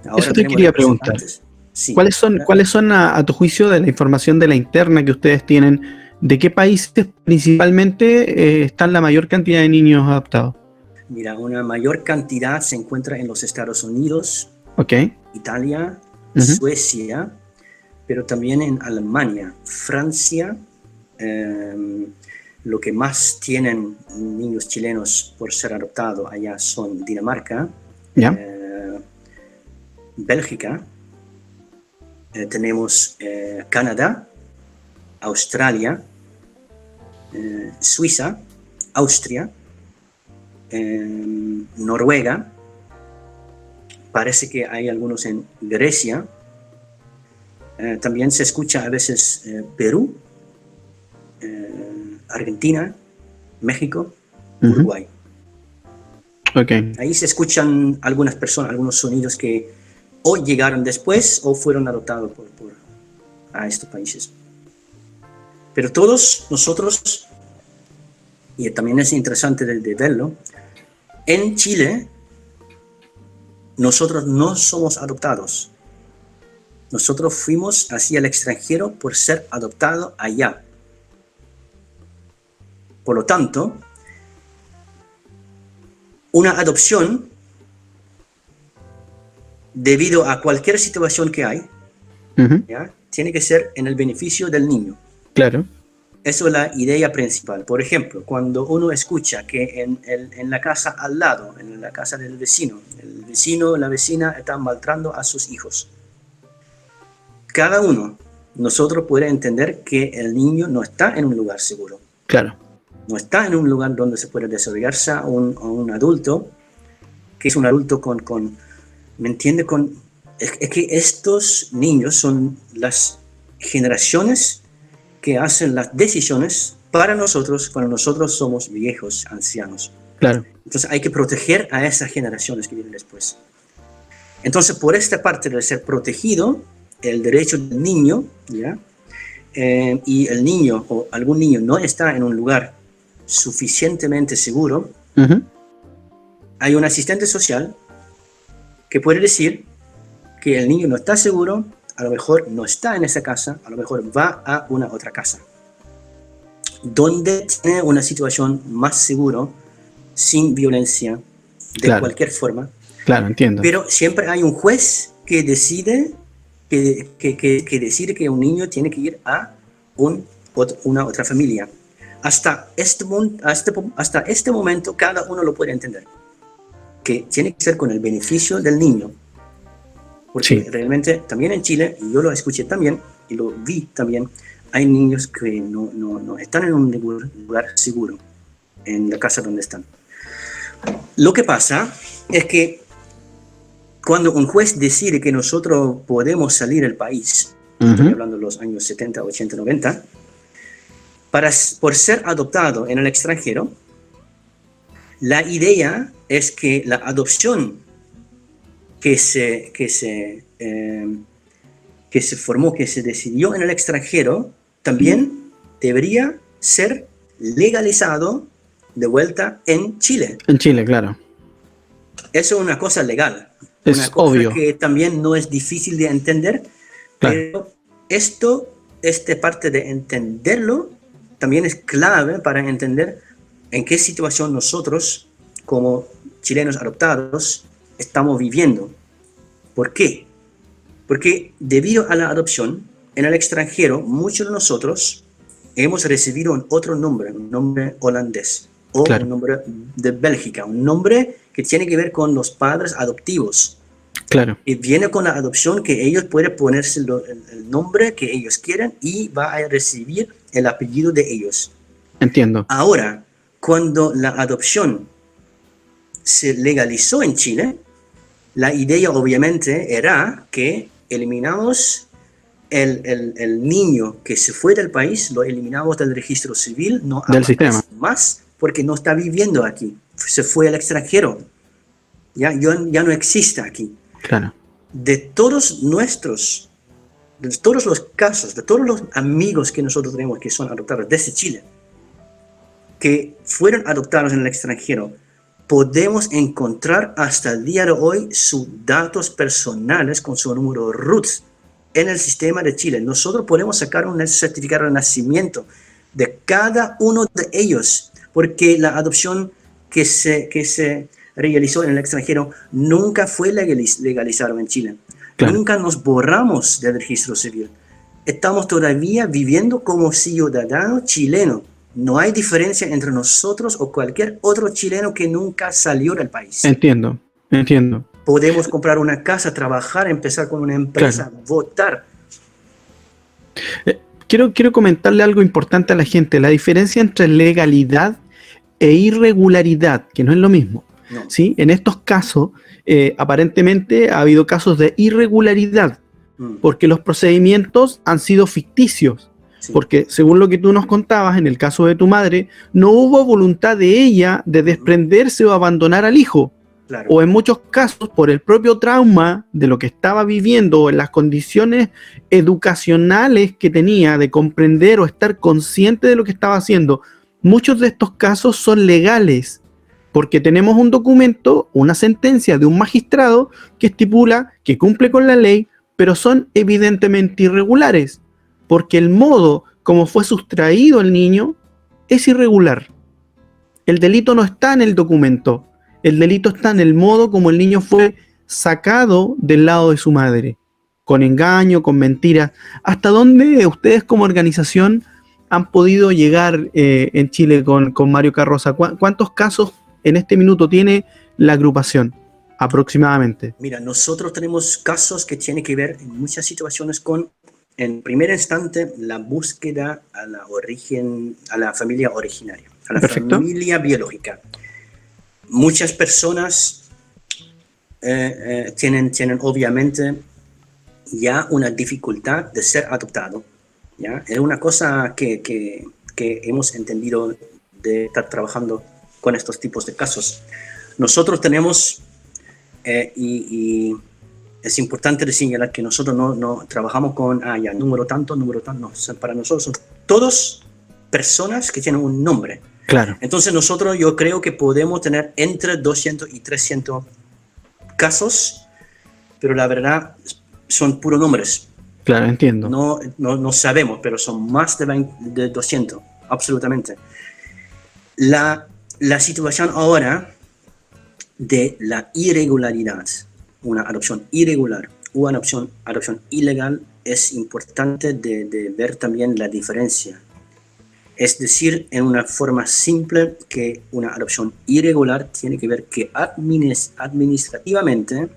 Ahora Eso te quería preguntar. ¿Cuáles son, ¿cuáles son a, tu juicio de la información de la interna que ustedes tienen? ¿De qué países principalmente eh, están la mayor cantidad de niños adoptados? Mira, una mayor cantidad se encuentra en los Estados Unidos, okay. Italia, Suecia, pero también en Alemania, Francia. Em, lo que más tienen niños chilenos por ser adoptados allá son Dinamarca, eh, Bélgica, eh, tenemos eh, Canadá, Australia, eh, Suiza, Austria, Noruega, parece que hay algunos en Grecia, también se escucha a veces Perú, Argentina, México, Uruguay. Okay. Ahí se escuchan algunas personas, algunos sonidos que o llegaron después o fueron adoptados por, a estos países. Pero todos nosotros, y también es interesante de, verlo, en Chile nosotros no somos adoptados. Nosotros fuimos hacia el extranjero por ser adoptados allá. Por lo tanto, una adopción debido a cualquier situación que hay, tiene que ser en el beneficio del niño. Claro. Eso es la idea principal. Por ejemplo, cuando uno escucha que en, en, la casa al lado, en la casa del vecino, el vecino la vecina están maltratando a sus hijos. Cada uno, nosotros puede entender que el niño no está en un lugar seguro. Claro. No está en un lugar donde se puede desarrollarse un, un adulto, que es un adulto con, con ¿Me entiende? Con, es, que estos niños son las generaciones que hacen las decisiones para nosotros cuando nosotros somos viejos, ancianos. Claro. Entonces hay que proteger a esas generaciones que vienen después. Entonces, por esta parte de ser protegido, el derecho del niño, ¿ya? Eh, y el niño o algún niño no está en un lugar suficientemente seguro, hay un asistente social que puede decir que el niño no está seguro, a lo mejor no está en esa casa, a lo mejor va a una otra casa, donde tiene una situación más seguro, sin violencia, de Claro. cualquier forma. Claro, entiendo. Pero siempre hay un juez que decide que, que, que- que decide que un niño tiene que ir a un, una otra familia. Hasta este, hasta, hasta este momento cada uno lo puede entender. Que tiene que ser con el beneficio del niño. Porque Sí. realmente también en Chile, y yo lo escuché también y lo vi también, hay niños que no, no, no están en un lugar, seguro en la casa donde están. Lo que pasa es que cuando un juez decide que nosotros podemos salir del país, estoy Ujú. hablando de los años 70, 80, 90, para, por ser adoptado en el extranjero, la idea es que la adopción que se, que se, eh, que se formó, que se decidió en el extranjero, también debería ser legalizado de vuelta en Chile. En Chile, claro. Eso es una cosa legal. Es una cosa obvio. que también no es difícil de entender, Claro. pero esto, esta parte de entenderlo, también es clave para entender en qué situación nosotros, como chilenos adoptados, estamos viviendo. ¿Por qué? Porque debido a la adopción en el extranjero, muchos de nosotros hemos recibido otro nombre, un nombre holandés o Claro. un nombre de Bélgica, un nombre que tiene que ver con los padres adoptivos. Claro. Y viene con la adopción que ellos pueden ponerse el, el nombre que ellos quieran y va a recibir el apellido de ellos. Entiendo. Ahora, cuando la adopción se legalizó en Chile, la idea obviamente era que eliminamos el, el- el niño que se fue del país, lo eliminamos del registro civil, no Del sistema. más porque no está viviendo aquí, se fue al extranjero, ya, ya no existe aquí Claro. de todos nuestros, de todos los casos, de todos los amigos que nosotros tenemos que son adoptados desde Chile, que fueron adoptados en el extranjero, podemos encontrar hasta el día de hoy sus datos personales con su número RUT en el sistema de Chile. Nosotros podemos sacar un certificado de nacimiento de cada uno de ellos, porque la adopción que se, que se realizó en el extranjero nunca fue legaliz- legalizado en Chile. Claro. Nunca nos borramos del registro civil. Estamos todavía viviendo como ciudadanos chilenos. No hay diferencia entre nosotros o cualquier otro chileno que nunca salió del país. Entiendo. Entiendo. Podemos comprar una casa, trabajar, empezar con una empresa, votar. Quiero, quiero comentarle algo importante a la gente. La diferencia entre legalidad e irregularidad, que no es lo mismo. No. ¿sí? En estos casos, eh, aparentemente ha habido casos de irregularidad, Mm, porque los procedimientos han sido ficticios. Sí. Porque según lo que tú nos contabas, en el caso de tu madre, no hubo voluntad de ella de desprenderse o abandonar al hijo. Claro. O en muchos casos, por el propio trauma de lo que estaba viviendo o en las condiciones educacionales que tenía de comprender o estar consciente de lo que estaba haciendo, muchos de estos casos son legales. Porque tenemos un documento, una sentencia de un magistrado que estipula que cumple con la ley, pero son evidentemente irregulares porque el modo como fue sustraído el niño es irregular. El delito no está en el documento, el delito está en el modo como el niño fue sacado del lado de su madre, con engaño, con mentiras. ¿Hasta dónde ustedes como organización han podido llegar eh, en Chile con, con Mario Carroza? ¿Cuá- ¿Cuántos casos en este minuto tiene la agrupación aproximadamente? Mira, nosotros tenemos casos que tienen que ver en muchas situaciones con, en primer instante, la búsqueda a la origen, a la familia originaria, a la Perfecto. familia biológica. Muchas personas eh, eh, tienen, tienen obviamente ya una dificultad de ser adoptado. ¿ya? Es una cosa que, que, que hemos entendido de estar trabajando con estos tipos de casos. Nosotros tenemos eh, y, y es importante señalar que nosotros no, no trabajamos con, ah, ya, número tanto, número tanto, no, para nosotros son todos personas que tienen un nombre. Claro. Entonces nosotros yo creo que podemos tener entre 200 y 300 casos, pero la verdad son puros números. Claro, entiendo. No, no, no sabemos, pero son más de, 20 de 200, absolutamente. La, la situación ahora de la irregularidad, una adopción irregular o una adopción, adopción ilegal, es importante de, ver también la diferencia. Es decir, en una forma simple que una adopción irregular tiene que ver que administ- administrativamente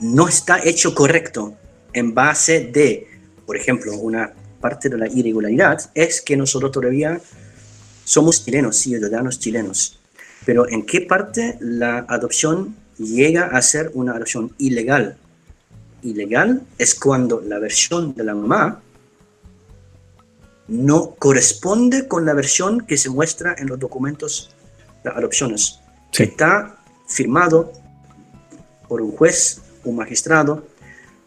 no está hecho correcto en base de, por ejemplo, una parte de la irregularidad es que nosotros todavía somos chilenos, ciudadanos chilenos. Pero ¿en qué parte la adopción llega a ser una adopción ilegal? Ilegal es cuando la versión de la mamá no corresponde con la versión que se muestra en los documentos de adopciones. Sí. Está firmado por un juez, un magistrado,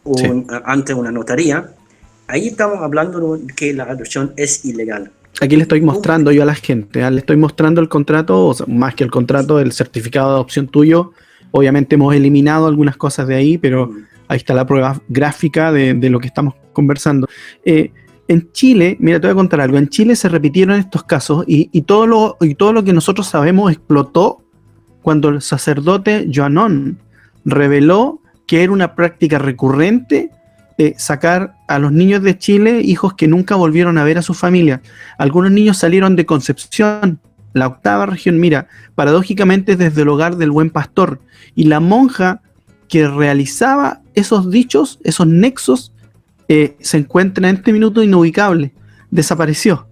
un- a- ante una notaría. Ahí estamos hablando de que la adopción es ilegal. Aquí le estoy mostrando yo a la gente, ¿ah? le estoy mostrando el contrato, o sea, más que el contrato, el certificado de adopción tuyo. Obviamente hemos eliminado algunas cosas de ahí, pero Mm. ahí está la prueba gráfica de, de lo que estamos conversando. Eh, en Chile, mira, te voy a contar algo. En Chile se repitieron estos casos y, y todo, lo, y todo lo que nosotros sabemos explotó cuando el sacerdote Joanón reveló que era una práctica recurrente eh, sacar a los niños de Chile hijos que nunca volvieron a ver a su familia. Algunos niños salieron de Concepción, la octava región, mira, paradójicamente desde el hogar del buen pastor. Y la monja que realizaba esos dichos, esos nexos, eh, se encuentra en este minuto inubicable, desapareció.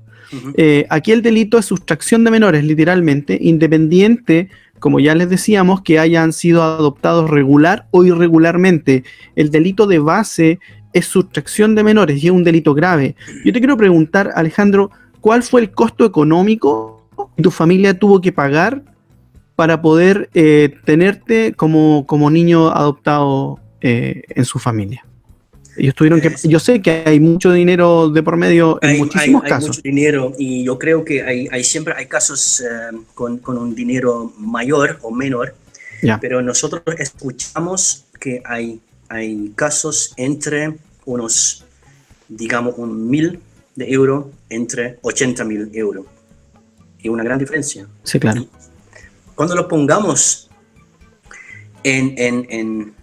Eh, aquí el delito es sustracción de menores, literalmente, independiente, como ya les decíamos, que hayan sido adoptados regular o irregularmente. El delito de base es sustracción de menores y es un delito grave. Yo te quiero preguntar, Alejandro, ¿cuál fue el costo económico que tu familia tuvo que pagar para poder eh, tenerte como, como niño adoptado eh, en su familia? Ellos tuvieron que, Es- yo sé que hay mucho dinero de por medio en Hay, muchísimos hay- hay casos. mucho dinero y yo creo que hay, hay siempre hay casos eh, con, con un dinero mayor o menor, Ya. pero nosotros escuchamos que hay, hay casos entre unos, digamos, un mil de euro entre 80 mil euros. Y una gran diferencia. Sí, claro. Cuando lo pongamos en, en, en,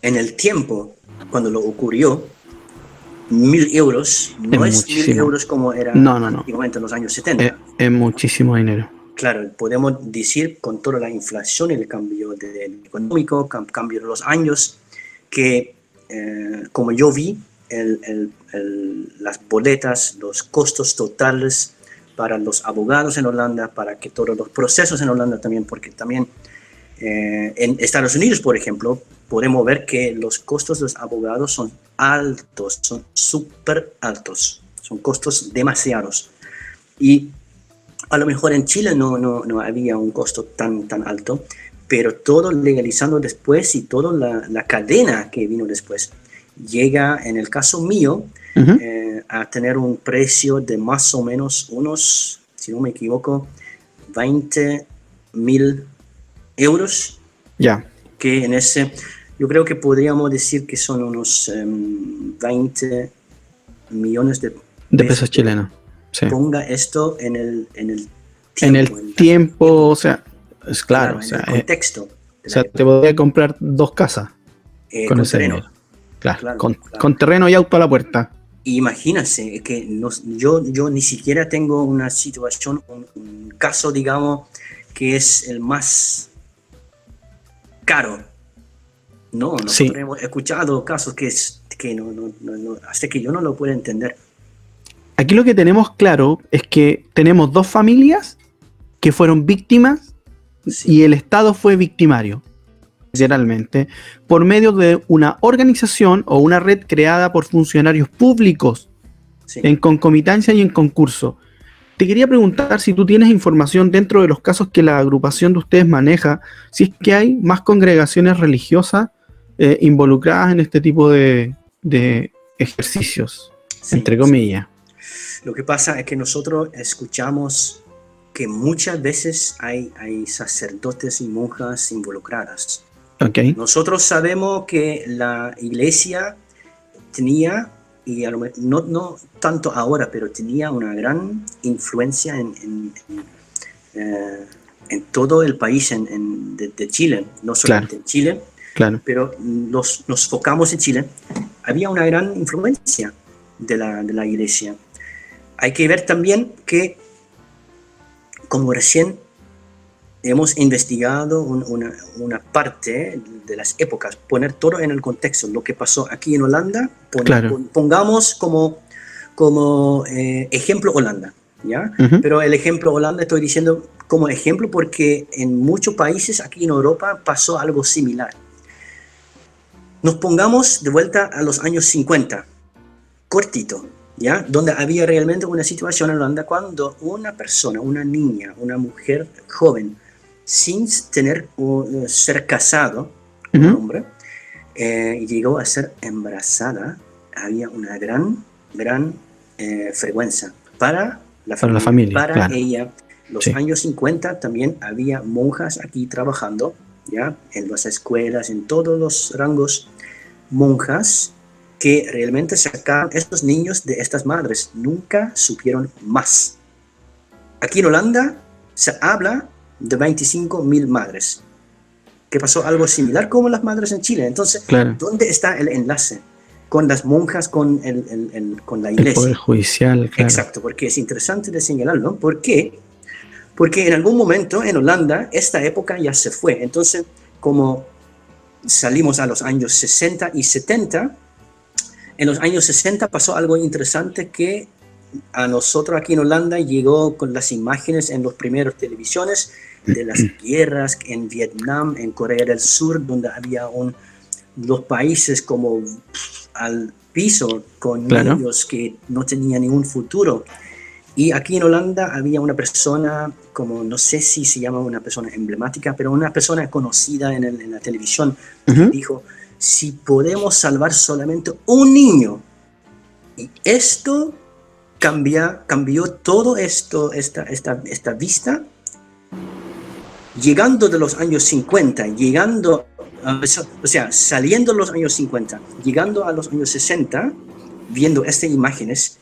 en el tiempo, cuando lo ocurrió, mil euros no Es es, mil euros como era No, no, no. antiguamente en los años 70. Es, es muchísimo dinero. Claro, podemos decir con toda la inflación y el cambio de- de- económico, cam- cambio de los años, que eh, como yo vi, el- el- el- las boletas, los costos totales para los abogados en Holanda, para que todos los procesos en Holanda también, porque también eh, en Estados Unidos, por ejemplo, podemos ver que los costos de los abogados son altos, son súper altos, son costos demasiados. Y a lo mejor en Chile no, no, no había un costo tan, tan alto, pero todo legalizando después y toda la, la cadena que vino después llega, en el caso mío, Ujú. eh, a tener un precio de más o menos unos, si no me equivoco, 20 mil euros, Ya. que en ese, yo creo que podríamos decir que son unos em, 20 millones de De pesos chilenos. Sí. Ponga esto en el, en el En tiempo, el la- tiempo, o sea, es claro, o en sea, el eh, contexto. de o sea, te podría comprar dos casas eh, con con ese terreno. dinero. Claro, Claro, con, claro. con terreno y auto a la puerta. Imagínense que nos- yo, yo ni siquiera tengo una situación, un, un caso, digamos, que es el más caro. No, nosotros Sí. hemos escuchado casos que, es, que no, no, no, no- hasta que yo no lo puedo entender. Aquí lo que tenemos claro es que tenemos dos familias que fueron víctimas Sí. y el Estado fue victimario, literalmente, por medio de una organización o una red creada por funcionarios públicos Sí. en concomitancia y en concurso. Te quería preguntar si tú tienes información dentro de los casos que la agrupación de ustedes maneja, si es que hay más congregaciones religiosas eh, involucradas en este tipo de, de ejercicios, Sí, entre sí. comillas. Lo que pasa es que nosotros escuchamos que muchas veces hay, hay sacerdotes y monjas involucradas. Ok. Nosotros sabemos que la iglesia tenía, y no, no tanto ahora, pero tenía una gran influencia en, en- en, eh, en todo el país en, de, de Chile, no solamente en Chile, Claro. pero nos, nos focamos en Chile. Había una gran influencia de la, de la iglesia. Hay que ver también que, como recién hemos investigado un- una, una parte de las épocas, poner todo en el contexto, lo que pasó aquí en Holanda, pon- Claro. pon- pongamos como, como eh, ejemplo Holanda, ¿ya? Ujú. Pero el ejemplo Holanda estoy diciendo como ejemplo porque en muchos países aquí en Europa pasó algo similar. Nos pongamos de vuelta a los años 50, cortito, ¿ya? Donde había realmente una situación en Holanda cuando una persona, una niña, una mujer joven, sin tener o eh, ser casado, un hombre, eh, llegó a ser embarazada, había una gran, gran eh, vergüenza para la Para la familia, para claro. ella. Los Sí. años 50 también había monjas aquí trabajando, ¿ya? En las escuelas, en todos los rangos, monjas que realmente sacaron estos niños de estas madres. Nunca supieron más. Aquí en Holanda se habla de 25 mil madres. Que pasó algo similar como las madres en Chile. Entonces, Claro. ¿dónde está el enlace? Con las monjas, con, el, el- el- con la El iglesia. poder judicial, claro. Exacto, porque es interesante de señalarlo. ¿Por qué? Porque en algún momento en Holanda esta época ya se fue. Entonces, como salimos a los años 60 y 70, en los años 60 pasó algo interesante que a nosotros aquí en Holanda llegó con las imágenes en los primeros televisiones de las guerras en Vietnam, en Corea del Sur, donde había un, los países como pff, al piso con Claro. niños que no tenían ningún futuro. Y aquí en Holanda había una persona, como no sé si se llama una persona emblemática, pero una persona conocida en, el- en la televisión, Ujú. dijo, si podemos salvar solamente un niño, y esto cambia, cambió todo esto, esta, esta, esta vista, llegando de los años 50, llegando, o sea, saliendo de los años 50, llegando a los años 60, viendo estas imágenes,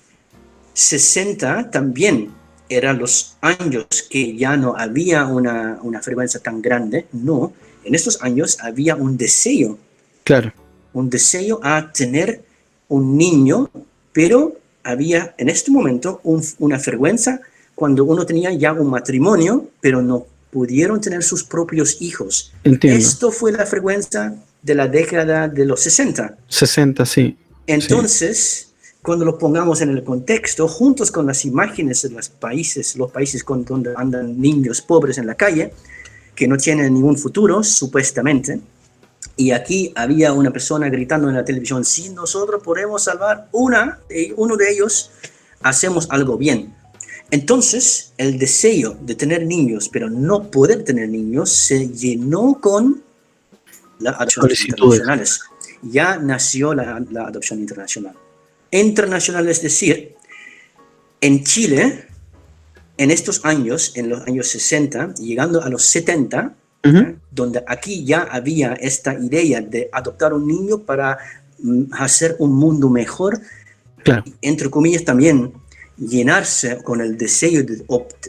60 también eran los años que ya no había una, una frecuencia tan grande, no, en estos años había un deseo, Claro. un deseo a tener un niño, pero había en este momento un- una vergüenza cuando uno tenía ya un matrimonio, pero no pudieron tener sus propios hijos. Entiendo. Esto fue la frecuencia de la década de los 60. 60, sí. Entonces, cuando lo pongamos en el contexto, juntos con las imágenes de los países, los países con, donde andan niños pobres en la calle, que no tienen ningún futuro, supuestamente, y aquí había una persona gritando en la televisión, si nosotros podemos salvar una, uno de ellos, hacemos algo bien. Entonces, el deseo de tener niños, pero no poder tener niños, se llenó con las adopciones internacionales. Ya nació la, la adopción internacional. Internacional es decir, en Chile, en estos años, en los años 60, llegando a los 70, Ujú. ¿eh? donde aquí ya había esta idea de adoptar un niño para mm, hacer un mundo mejor, Claro. entre comillas también llenarse con el deseo de,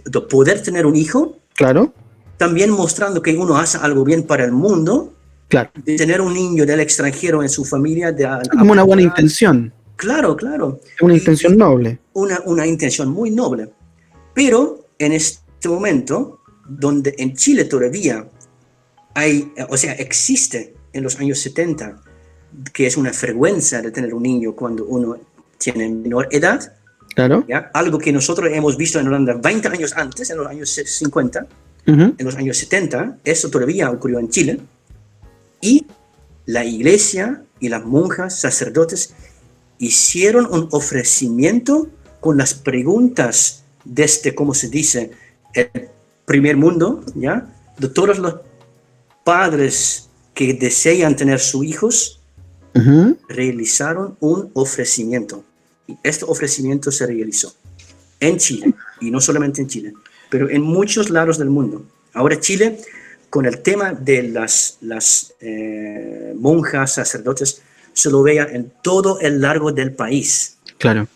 de poder tener un hijo, Claro. también mostrando que uno hace algo bien para el mundo, Claro. de tener un niño del extranjero en su familia, de Como una buena intención. Claro, claro. Una intención noble. una, una intención muy noble. Pero en este momento, donde en Chile todavía hay, o sea, existe en los años 70, que es una vergüenza de tener un niño cuando uno tiene menor edad, Claro. ¿ya? algo que nosotros hemos visto en Holanda 20 años antes, en los años 50, Ujú. en los años 70, eso todavía ocurrió en Chile, y la iglesia y las monjas, sacerdotes, hicieron un ofrecimiento con las preguntas desde, ¿cómo se dice?, el primer mundo, ¿ya? De todos los padres que desean tener sus hijos, Ujú. realizaron un ofrecimiento. Y este ofrecimiento se realizó. en Chile, y no solamente en Chile, pero en muchos lados del mundo. Ahora Chile, con el tema de las, las eh, monjas, sacerdotes, se lo vea en todo el largo del país. Claro.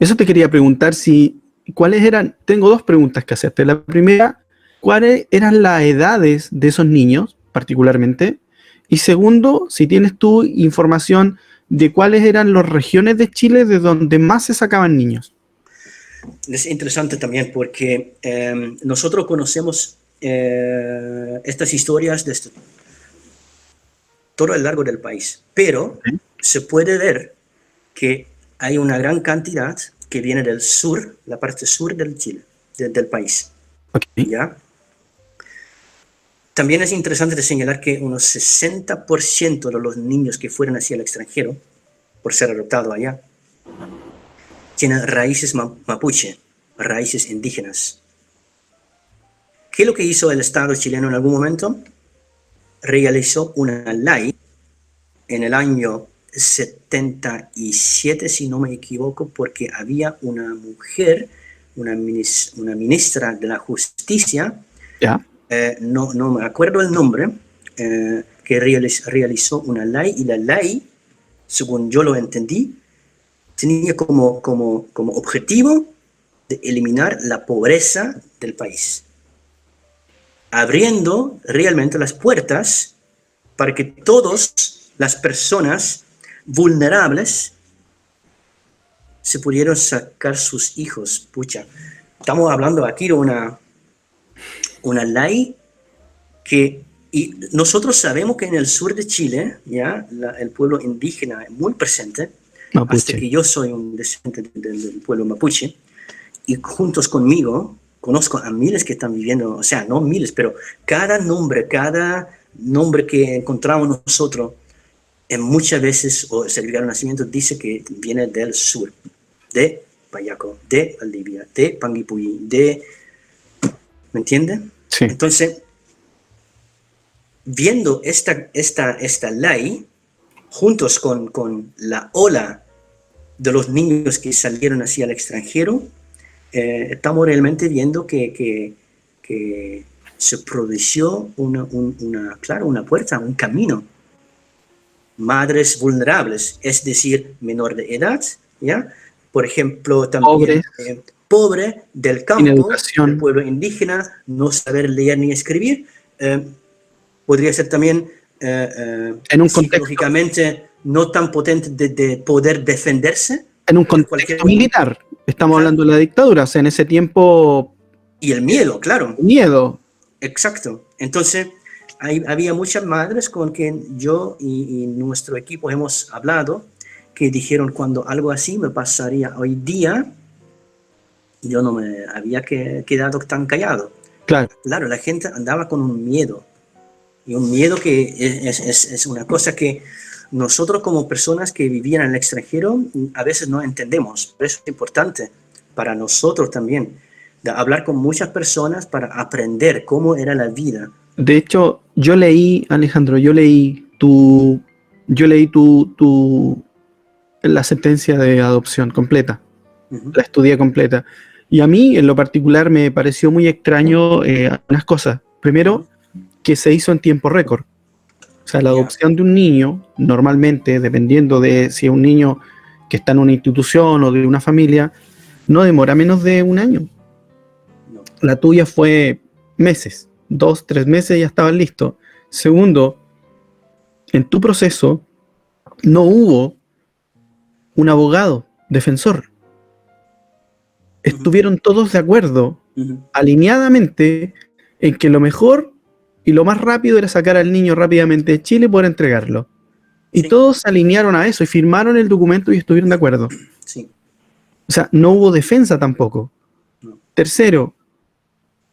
Eso te quería preguntar si, ¿cuáles eran? Tengo dos preguntas que hacerte. La primera, ¿cuáles eran las edades de esos niños, particularmente? Y segundo, si tienes tú información de cuáles eran las regiones de Chile de donde más se sacaban niños. Es interesante también porque em, nosotros conocemos eh, estas historias desde todo el largo del país, pero se puede ver que hay una gran cantidad que viene del sur, la parte sur del Chile, del país. ¿Ya? También es interesante señalar que unos 60% de los niños que fueron hacia el extranjero, por ser adoptados allá, tienen raíces mapuche, raíces indígenas. ¿Qué es lo que hizo el Estado chileno en algún momento? Realizó una ley en el año 77, si no me equivoco, porque había una mujer, una, una ministra de la justicia, ¿Ya? Eh, no, no me acuerdo el nombre, eh, que realizó una ley y la ley, según yo lo entendí, tenía como, como, como objetivo de eliminar la pobreza del país, abriendo realmente las puertas para que todas las personas vulnerables se pudieran sacar sus hijos. Pucha, estamos hablando aquí de una, una ley que, y nosotros sabemos que en el sur de Chile, ya, el pueblo indígena es muy presente, hasta que yo soy un descendiente del, pueblo mapuche, y juntos conmigo conozco a miles que están viviendo, o sea, no miles, pero cada nombre, cada nombre que encontramos nosotros, en muchas veces, o el certificado de nacimiento dice que viene del sur, de Payaco, de Valdivia, de Panguipulli, de... ¿Me Entonces, viendo esta, esta, esta ley, juntos con, con, la ola de los niños que salieron hacia el extranjero, eh, estamos realmente viendo que, que, que se produjo una, una, claro, una puerta, un camino. Madres vulnerables, es decir, menor de edad, ¿ya? Por ejemplo, también pobre del campo, del pueblo indígena, no saber leer ni escribir. Eh, podría ser también eh, eh, en un psicológicamente no tan potente de, poder defenderse. En un contexto militar. Estamos hablando de la dictadura, o sea, en ese tiempo... Y el miedo, claro. Miedo. Exacto. Entonces, hay, había muchas madres con quien yo y, y nuestro equipo hemos hablado que dijeron cuando algo así me pasaría hoy día, yo no me había quedado tan callado. Claro. Claro, la gente andaba con un miedo. Y un miedo que es, es, es, una cosa que nosotros como personas que vivían en el extranjero a veces no entendemos. Por eso es importante para nosotros también de hablar con muchas personas para aprender cómo era la vida. De hecho, yo leí, Alejandro, yo leí tu, yo leí tu, tu la sentencia de adopción completa. La estudié completa. Y a mí, en lo particular, me pareció muy extraño eh, algunas cosas. Primero, que se hizo en tiempo récord. O sea, la adopción de un niño, normalmente, dependiendo de si es un niño que está en una institución o de una familia, no demora menos de un año. La tuya fue meses, dos, tres meses ya estaban listos. Segundo, en tu proceso no hubo un abogado defensor estuvieron todos de acuerdo, alineadamente, en que lo mejor y lo más rápido era sacar al niño rápidamente de Chile y poder entregarlo. Y todos se alinearon a eso y firmaron el documento y estuvieron de acuerdo. Sí. O sea, no hubo defensa tampoco. Tercero,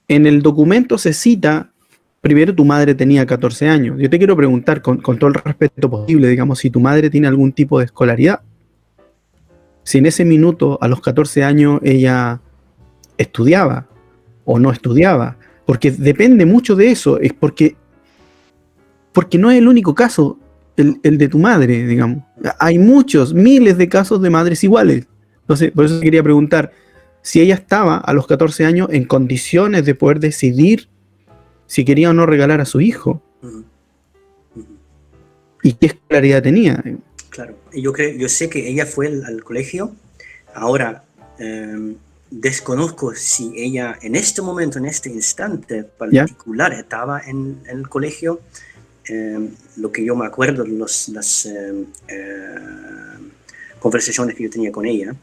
en el documento se cita, primero tu madre tenía 14 años. Yo te quiero preguntar con, con todo el respeto posible, digamos, si tu madre tiene algún tipo de escolaridad si en ese minuto, a los 14 años, ella estudiaba o no estudiaba, porque depende mucho de eso, es porque, porque no es el único caso, el, de tu madre, digamos. Hay muchos, miles de casos de madres iguales. Entonces, por eso quería preguntar, si ella estaba a los 14 años en condiciones de poder decidir si quería o no regalar a su hijo. Ujú. ¿Y qué escolaridad tenía? Claro, yo creo, yo sé que ella fue al, al colegio. Ahora eh, desconozco si ella en este momento, en este instante particular, estaba en, en el colegio. Eh, lo que yo me acuerdo, los, las eh, eh, conversaciones que yo tenía con ella,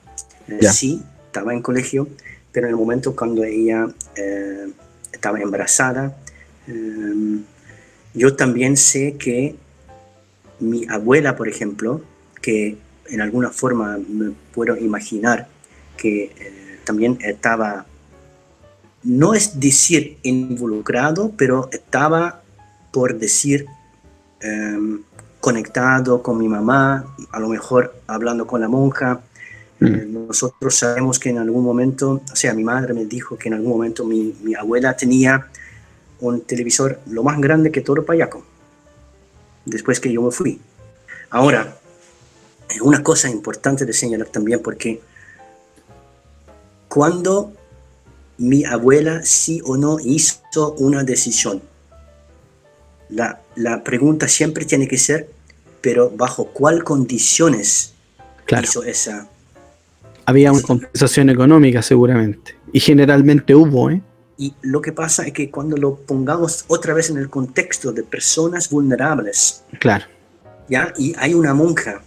eh, sí, estaba en colegio, pero en el momento cuando ella eh, estaba embarazada, yo también sé que mi abuela, por ejemplo, que en alguna forma me puedo imaginar que eh, también estaba, no es decir involucrado, pero estaba por decir em, conectado con mi mamá, a lo mejor hablando con la monja. Eh, nosotros sabemos que en algún momento, o sea, mi madre me dijo que en algún momento mi, mi abuela tenía un televisor lo más grande que todo Payaco, después que yo me fui. Ahora, una cosa importante de señalar también porque cuando mi abuela sí o no hizo una decisión, la, la pregunta siempre tiene que ser, pero bajo cuál condiciones Claro, hizo esa... había una compensación económica seguramente. Y generalmente hubo, ¿eh? Y lo que pasa es que cuando lo pongamos otra vez en el contexto de personas vulnerables, Claro, ¿ya? Y hay una monja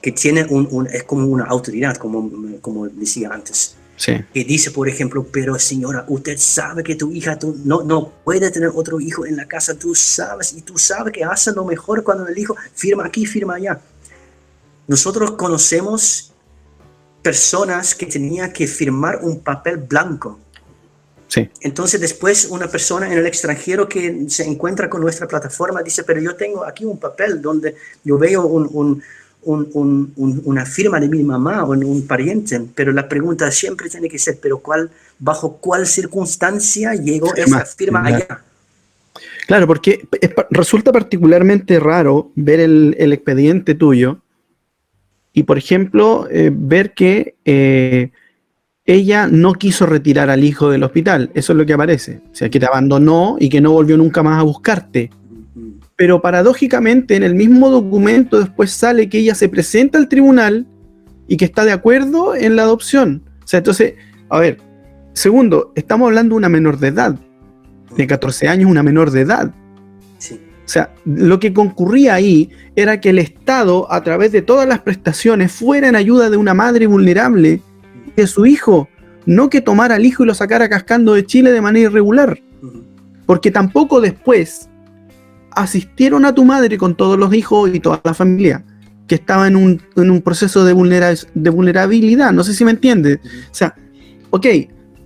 que tiene un, un- es como una autoridad, como, como decía antes, sí. que dice, por ejemplo, pero señora, usted sabe que tu hija tú no, no puede tener otro hijo en la casa, tú sabes, y tú sabes que hace lo mejor cuando el hijo firma aquí, firma allá. Nosotros conocemos personas que tenían que firmar un papel blanco. Sí, Entonces después una persona en el extranjero que se encuentra con nuestra plataforma dice, pero yo tengo aquí un papel donde yo veo un- un- un- un- un- una firma de mi mamá o un pariente, pero la pregunta siempre tiene que ser, pero cuál, bajo cuál circunstancia llegó esa firma allá. Claro, porque resulta particularmente raro ver el, el expediente tuyo y, por ejemplo, eh, ver que eh, ella no quiso retirar al hijo del hospital. Eso es lo que aparece. O sea, que te abandonó y que no volvió nunca más a buscarte. Pero paradójicamente en el mismo documento después sale que ella se presenta al tribunal y que está de acuerdo en la adopción. O sea, entonces, a ver, segundo, estamos hablando de una menor de edad. De 14 años, una menor de edad. Sí, O sea, lo que concurría ahí era que el Estado, a través de todas las prestaciones, fuera en ayuda de una madre vulnerable de su hijo, no que tomara al hijo y lo sacara cascando de Chile de manera irregular. Porque tampoco después asistieron a tu madre con todos los hijos y toda la familia que estaba en un, en un proceso de, vulnera- de vulnerabilidad. No sé si me entiendes. O sea, ok,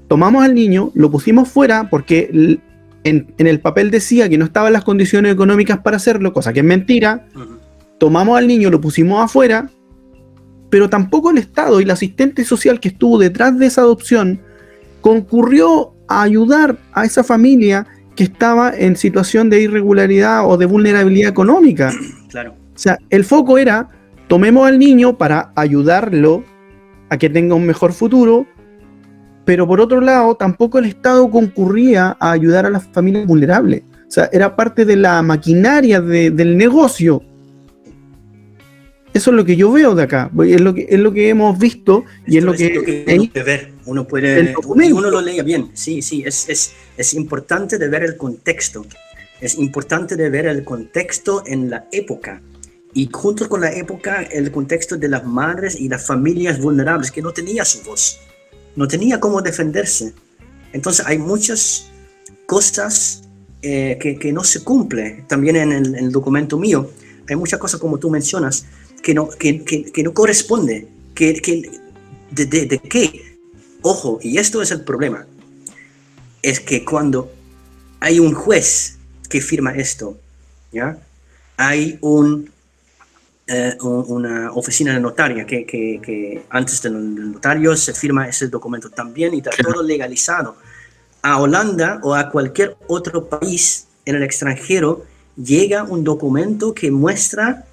tomamos al niño, lo pusimos fuera porque en, en el papel decía que no estaban las condiciones económicas para hacerlo, cosa que es mentira. Tomamos al niño, lo pusimos afuera, pero tampoco el Estado y la asistente social que estuvo detrás de esa adopción concurrió a ayudar a esa familia que estaba en situación de irregularidad o de vulnerabilidad económica. Claro, O sea, el foco era, tomemos al niño para ayudarlo a que tenga un mejor futuro, pero por otro lado, tampoco el Estado concurría a ayudar a las familias vulnerables. O sea, era parte de la maquinaria de- del negocio. Eso es lo que yo veo de acá, es lo que, es lo que hemos visto y es Esto lo que... uno puede ver, uno puede, uno lo lee bien, sí, sí, es, es, es importante de ver el contexto, es importante de ver el contexto en la época. Y junto con la época el contexto de las madres y las familias vulnerables que no tenía su voz, no tenía cómo defenderse. Entonces hay muchas cosas eh, que, que no se cumple también en el, en el documento mío. Hay muchas cosas como tú mencionas que no, que, que, que no corresponde, que, que de, de, de qué. Ojo, y esto es el problema, es que cuando hay un juez que firma esto, ¿ya? Hay un, eh, un- una oficina de notaria que, que, que antes del, notario se firma ese documento también y está todo legalizado. A Holanda o a cualquier otro país en el extranjero llega un documento que muestra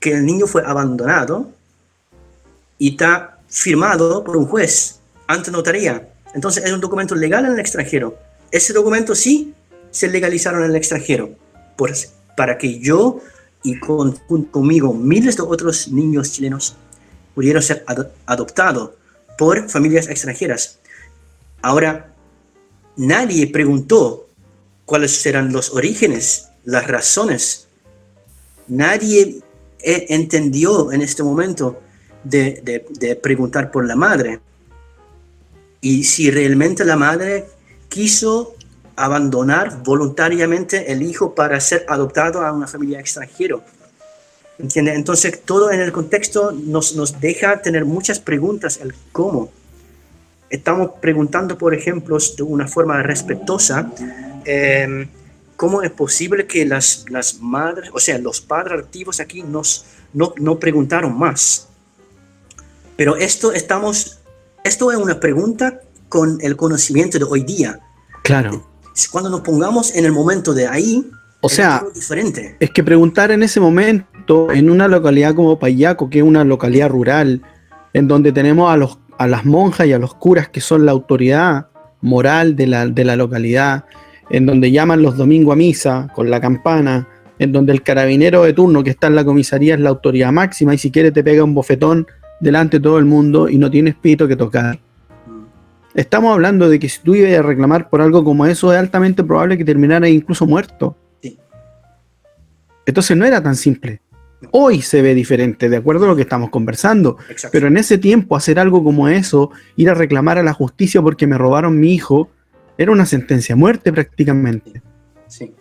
que el niño fue abandonado y está firmado por un juez. ante notaría. Entonces es un documento legal en el extranjero. Ese documento sí se legalizaron en el extranjero para que yo y con, conmigo miles de otros niños chilenos pudieron ser adoptados por familias extranjeras. Ahora, nadie preguntó cuáles eran los orígenes, las razones. Nadie entendió en este momento de, preguntar por la madre. Y si realmente la madre quiso abandonar voluntariamente el hijo para ser adoptado a una familia extranjera. ¿Entiende? Entonces, todo en el contexto nos, nos deja tener muchas preguntas, el cómo. Estamos preguntando, por ejemplo, de una forma respetuosa, em, cómo es posible que las, las madres, o sea, los padres activos aquí nos, no, no preguntaron más. Pero esto estamos, esto es una pregunta con el conocimiento de hoy día. Claro cuando nos pongamos en el momento de ahí, o sea, diferente. es que preguntar en ese momento, en una localidad como Payaco, que es una localidad rural, en donde tenemos a, los, a las monjas y a los curas que son la autoridad moral de la, de la localidad, en donde llaman los domingos a misa con la campana, en donde el carabinero de turno que está en la comisaría es la autoridad máxima y si quiere te pega un bofetón delante de todo el mundo y no tiene espíritu que tocar. Estamos hablando de que si tú ibas a reclamar por algo como eso, es altamente probable que terminara incluso muerto. Entonces no era tan simple. Hoy se ve diferente, de acuerdo a lo que estamos conversando. Pero en ese tiempo, hacer algo como eso, ir a reclamar a la justicia porque me robaron mi hijo, era una sentencia a muerte prácticamente. Sí.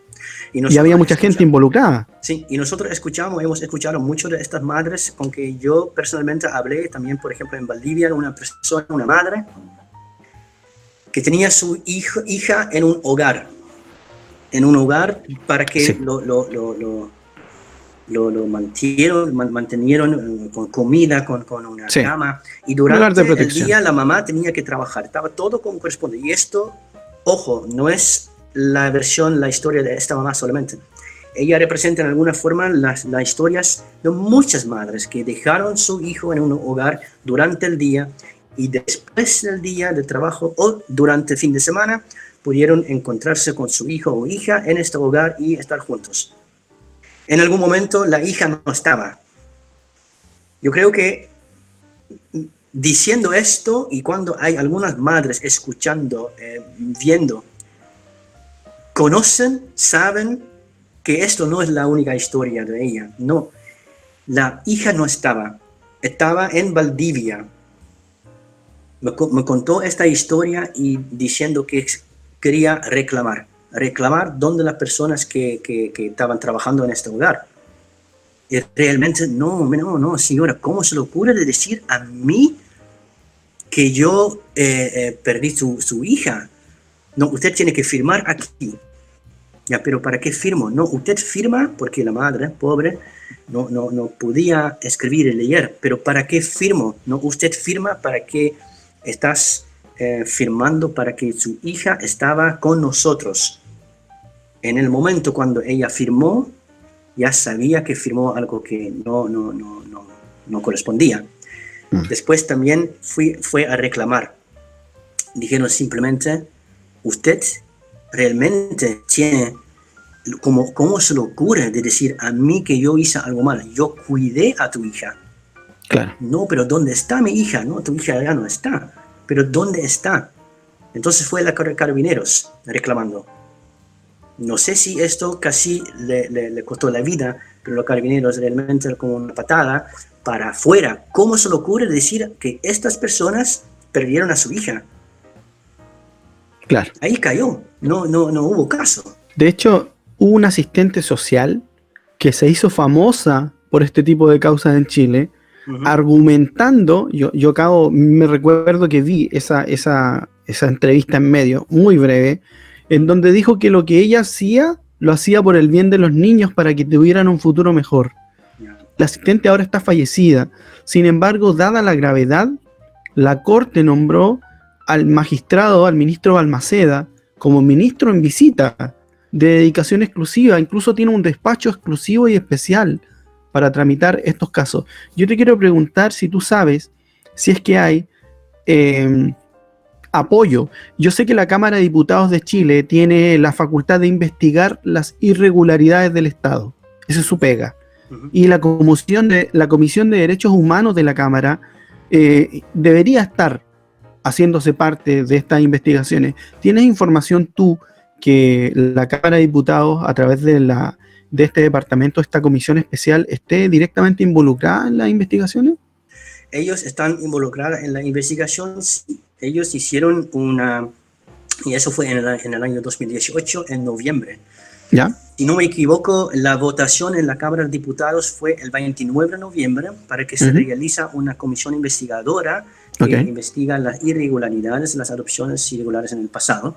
Y, había mucha gente involucrada. Sí, y nosotros escuchamos, hemos escuchado mucho de estas madres con que yo personalmente hablé también, por ejemplo, en Valdivia, una persona, una madre, que tenía su hijo, hija en un hogar, en un hogar para que lo, lo, lo, lo, lo mantieron, mantenieron eh, con comida, con, con una cama, y durante el día la mamá tenía que trabajar, estaba todo como corresponde. Y esto, ojo, no es la versión, la historia de esta mamá solamente. Ella representa en alguna forma las, las historias de muchas madres que dejaron su hijo en un hogar durante el día y después del día de trabajo o durante el fin de semana pudieron encontrarse con su hijo o hija en este hogar y estar juntos. En algún momento la hija no estaba. Yo creo que diciendo esto y cuando hay algunas madres escuchando, eh, viendo, conocen, saben que esto no es la única historia de ella. No, la hija no estaba. Estaba en Valdivia, me, contó esta historia y diciendo que quería reclamar, reclamar donde las personas que, que, estaban trabajando en este lugar. Y realmente, no, no, no, señora, ¿cómo se le ocurre de decir a mí que yo eh, eh, perdí su, su, hija? No, usted tiene que firmar aquí. Ya, pero ¿para qué firmo? No, usted firma porque la madre, pobre, no, no, no podía escribir y leer, pero ¿para qué firmo? No, usted firma para que estás eh, firmando para que su hija estaba con nosotros. En el momento cuando ella firmó, ya sabía que firmó algo que no, no, no, no, no correspondía. Mm. Después también fui, fue a reclamar. Dijeron simplemente, usted realmente tiene, como, ¿cómo se le ocurre de decir a mí que yo hice algo mal? Yo cuidé a tu hija no, pero ¿dónde está mi hija? No, tu hija ya no está. Pero ¿dónde está? Entonces fue la carabineros reclamando. No sé si esto casi le, costó la vida, pero los carabineros realmente como una patada para afuera. ¿Cómo se le ocurre decir que estas personas perdieron a su hija? Claro. Ahí cayó. No, no, no hubo caso. De hecho, hubo una asistente social que se hizo famosa por este tipo de causas en Chile, argumentando, yo, yo acabo, me recuerdo que vi esa, esa, esa entrevista en medio, muy breve, en donde dijo que lo que ella hacía, lo hacía por el bien de los niños para que tuvieran un futuro mejor. La asistente ahora está fallecida. Sin embargo, dada la gravedad, la corte nombró al magistrado, al ministro Balmaceda, como ministro en visita de dedicación exclusiva. Incluso tiene un despacho exclusivo y especial para tramitar estos casos. Yo te quiero preguntar si tú sabes si es que hay em, apoyo. Yo sé que la Cámara de Diputados de Chile tiene la facultad de investigar las irregularidades del Estado. Esa es su pega. Y la comisión de, la Comisión de Derechos Humanos de la Cámara eh, debería estar haciéndose parte de estas investigaciones. ¿Tienes información tú que la Cámara de Diputados, a través de, la, de este departamento, esta comisión especial, esté directamente involucrada en las investigaciones? Ellos están involucrados en la investigación. Ellos hicieron una, y eso fue en el, en el año 2018, en noviembre. ¿Ya? Si no me equivoco, la votación en la Cámara de Diputados fue el 29 de noviembre para que se realice una comisión investigadora que investiga las irregularidades, las adopciones irregulares en el pasado,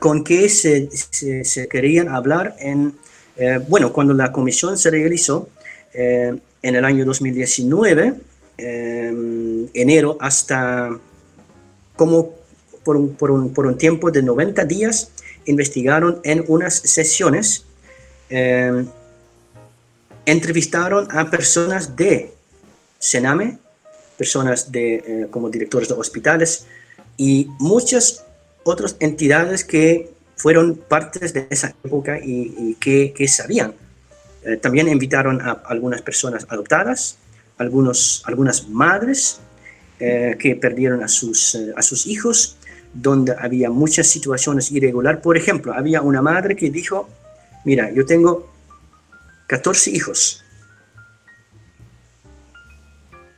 con que se, se, querían hablar en, eh, bueno, cuando la comisión se realizó eh, en el año 2019, eh, enero hasta como por un, por, un, por un tiempo de 90 días, investigaron en unas sesiones, eh, entrevistaron a personas de Sename, personas de, eh, como directores de hospitales y muchas otras entidades que fueron partes de esa época y, que, que, sabían. Eh, también invitaron a algunas personas adoptadas, algunos, algunas madres que perdieron a sus, a sus hijos donde había muchas situaciones irregulares. Por ejemplo, había una madre que dijo, mira, yo tengo 14 hijos.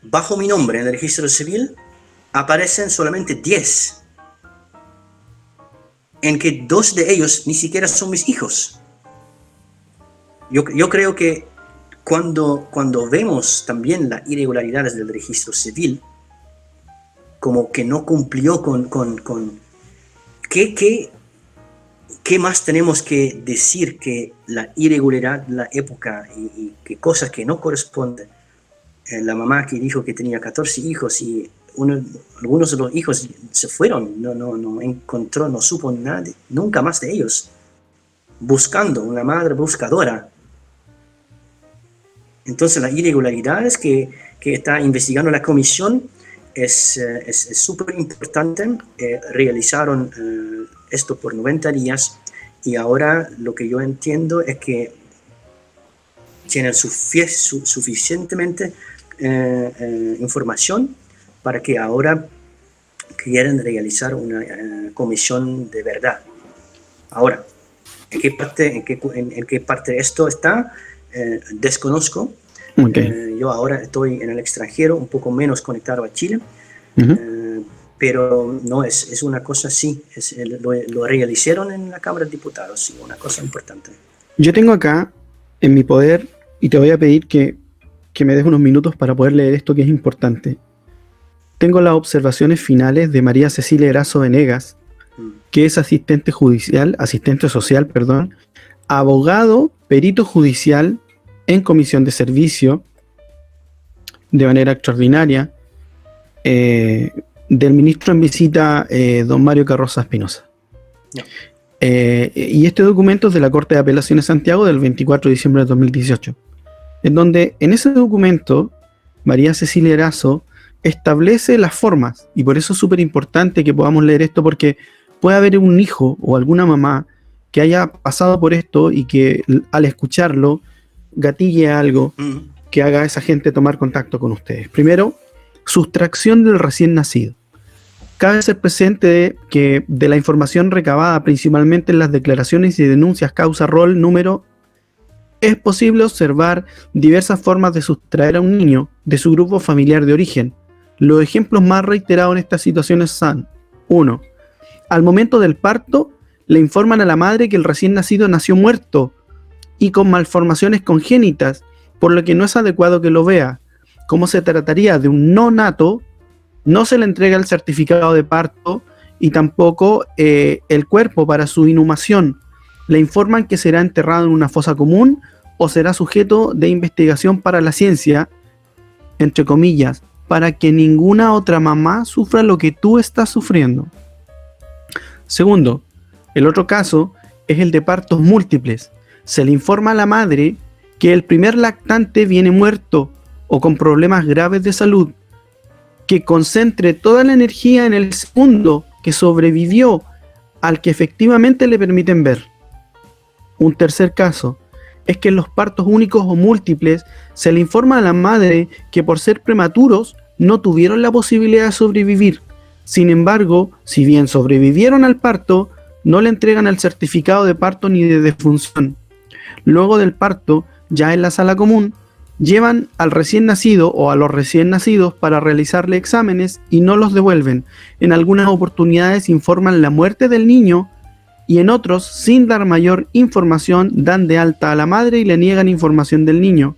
Bajo mi nombre en el registro civil aparecen solamente 10, en que dos de ellos ni siquiera son mis hijos. Yo, yo creo que cuando, cuando vemos también las irregularidades del registro civil, como que no cumplió con... con, con ¿qué, qué, qué más tenemos que decir que la irregularidad de la época y, que cosas que no corresponden? Eh, la mamá que dijo que tenía 14 hijos y uno, algunos de los hijos se fueron, no, no, no encontró, no supo nada, nunca más de ellos, buscando, una madre buscadora. Entonces las irregularidades que, que está investigando la comisión es súper importante. Eh, realizaron eh, esto por 90 días y ahora lo que yo entiendo es que tienen suficientemente eh, información para que ahora quieren realizar una comisión de verdad. Ahora, ¿en qué parte, en qué, en, qué parte esto está? desconozco, eh, yo ahora estoy en el extranjero, un poco menos conectado a Chile, eh, pero no, es, es una cosa sí, es, lo, lo, realizaron en la Cámara de Diputados, sí, una cosa importante. Yo tengo acá en mi poder, y te voy a pedir que, que me des unos minutos para poder leer esto que es importante. Tengo las observaciones finales de María Cecilia Erazo Venegas, mm. que es asistente judicial, asistente social, perdón, abogado, perito judicial, en comisión de servicio de manera extraordinaria eh, del ministro en visita, eh, don Mario Carroza Espinosa. Eh, y este documento es de la Corte de Apelaciones Santiago del 24 de diciembre de 2018, en donde en ese documento María Cecilia Erazo establece las formas, y por eso es súper importante que podamos leer esto, porque puede haber un hijo o alguna mamá que haya pasado por esto y que al escucharlo gatille algo que haga a esa gente tomar contacto con ustedes. Primero, sustracción del recién nacido. Cabe ser presente de que de la información recabada principalmente en las declaraciones y denuncias causa rol número, es posible observar diversas formas de sustraer a un niño de su grupo familiar de origen. Los ejemplos más reiterados en estas situaciones son 1. Al momento del parto, le informan a la madre que el recién nacido nació muerto y con malformaciones congénitas, por lo que no es adecuado que lo vea. Como se trataría de un no nato, no se le entrega el certificado de parto y tampoco eh, el cuerpo para su inhumación. Le informan que será enterrado en una fosa común o será sujeto de investigación para la ciencia, entre comillas, para que ninguna otra mamá sufra lo que tú estás sufriendo. Segundo, el otro caso es el de partos múltiples, se le informa a la madre que el primer lactante viene muerto o con problemas graves de salud, que concentre toda la energía en el segundo que sobrevivió al que efectivamente le permiten ver. Un tercer caso es que en los partos únicos o múltiples se le informa a la madre que por ser prematuros no tuvieron la posibilidad de sobrevivir. Sin embargo, si bien sobrevivieron al parto, no le entregan el certificado de parto ni de defunción. Luego del parto, ya en la sala común, llevan al recién nacido o a los recién nacidos para realizarle exámenes y no los devuelven. En algunas oportunidades informan la muerte del niño y en otros, sin dar mayor información, dan de alta a la madre y le niegan información del niño.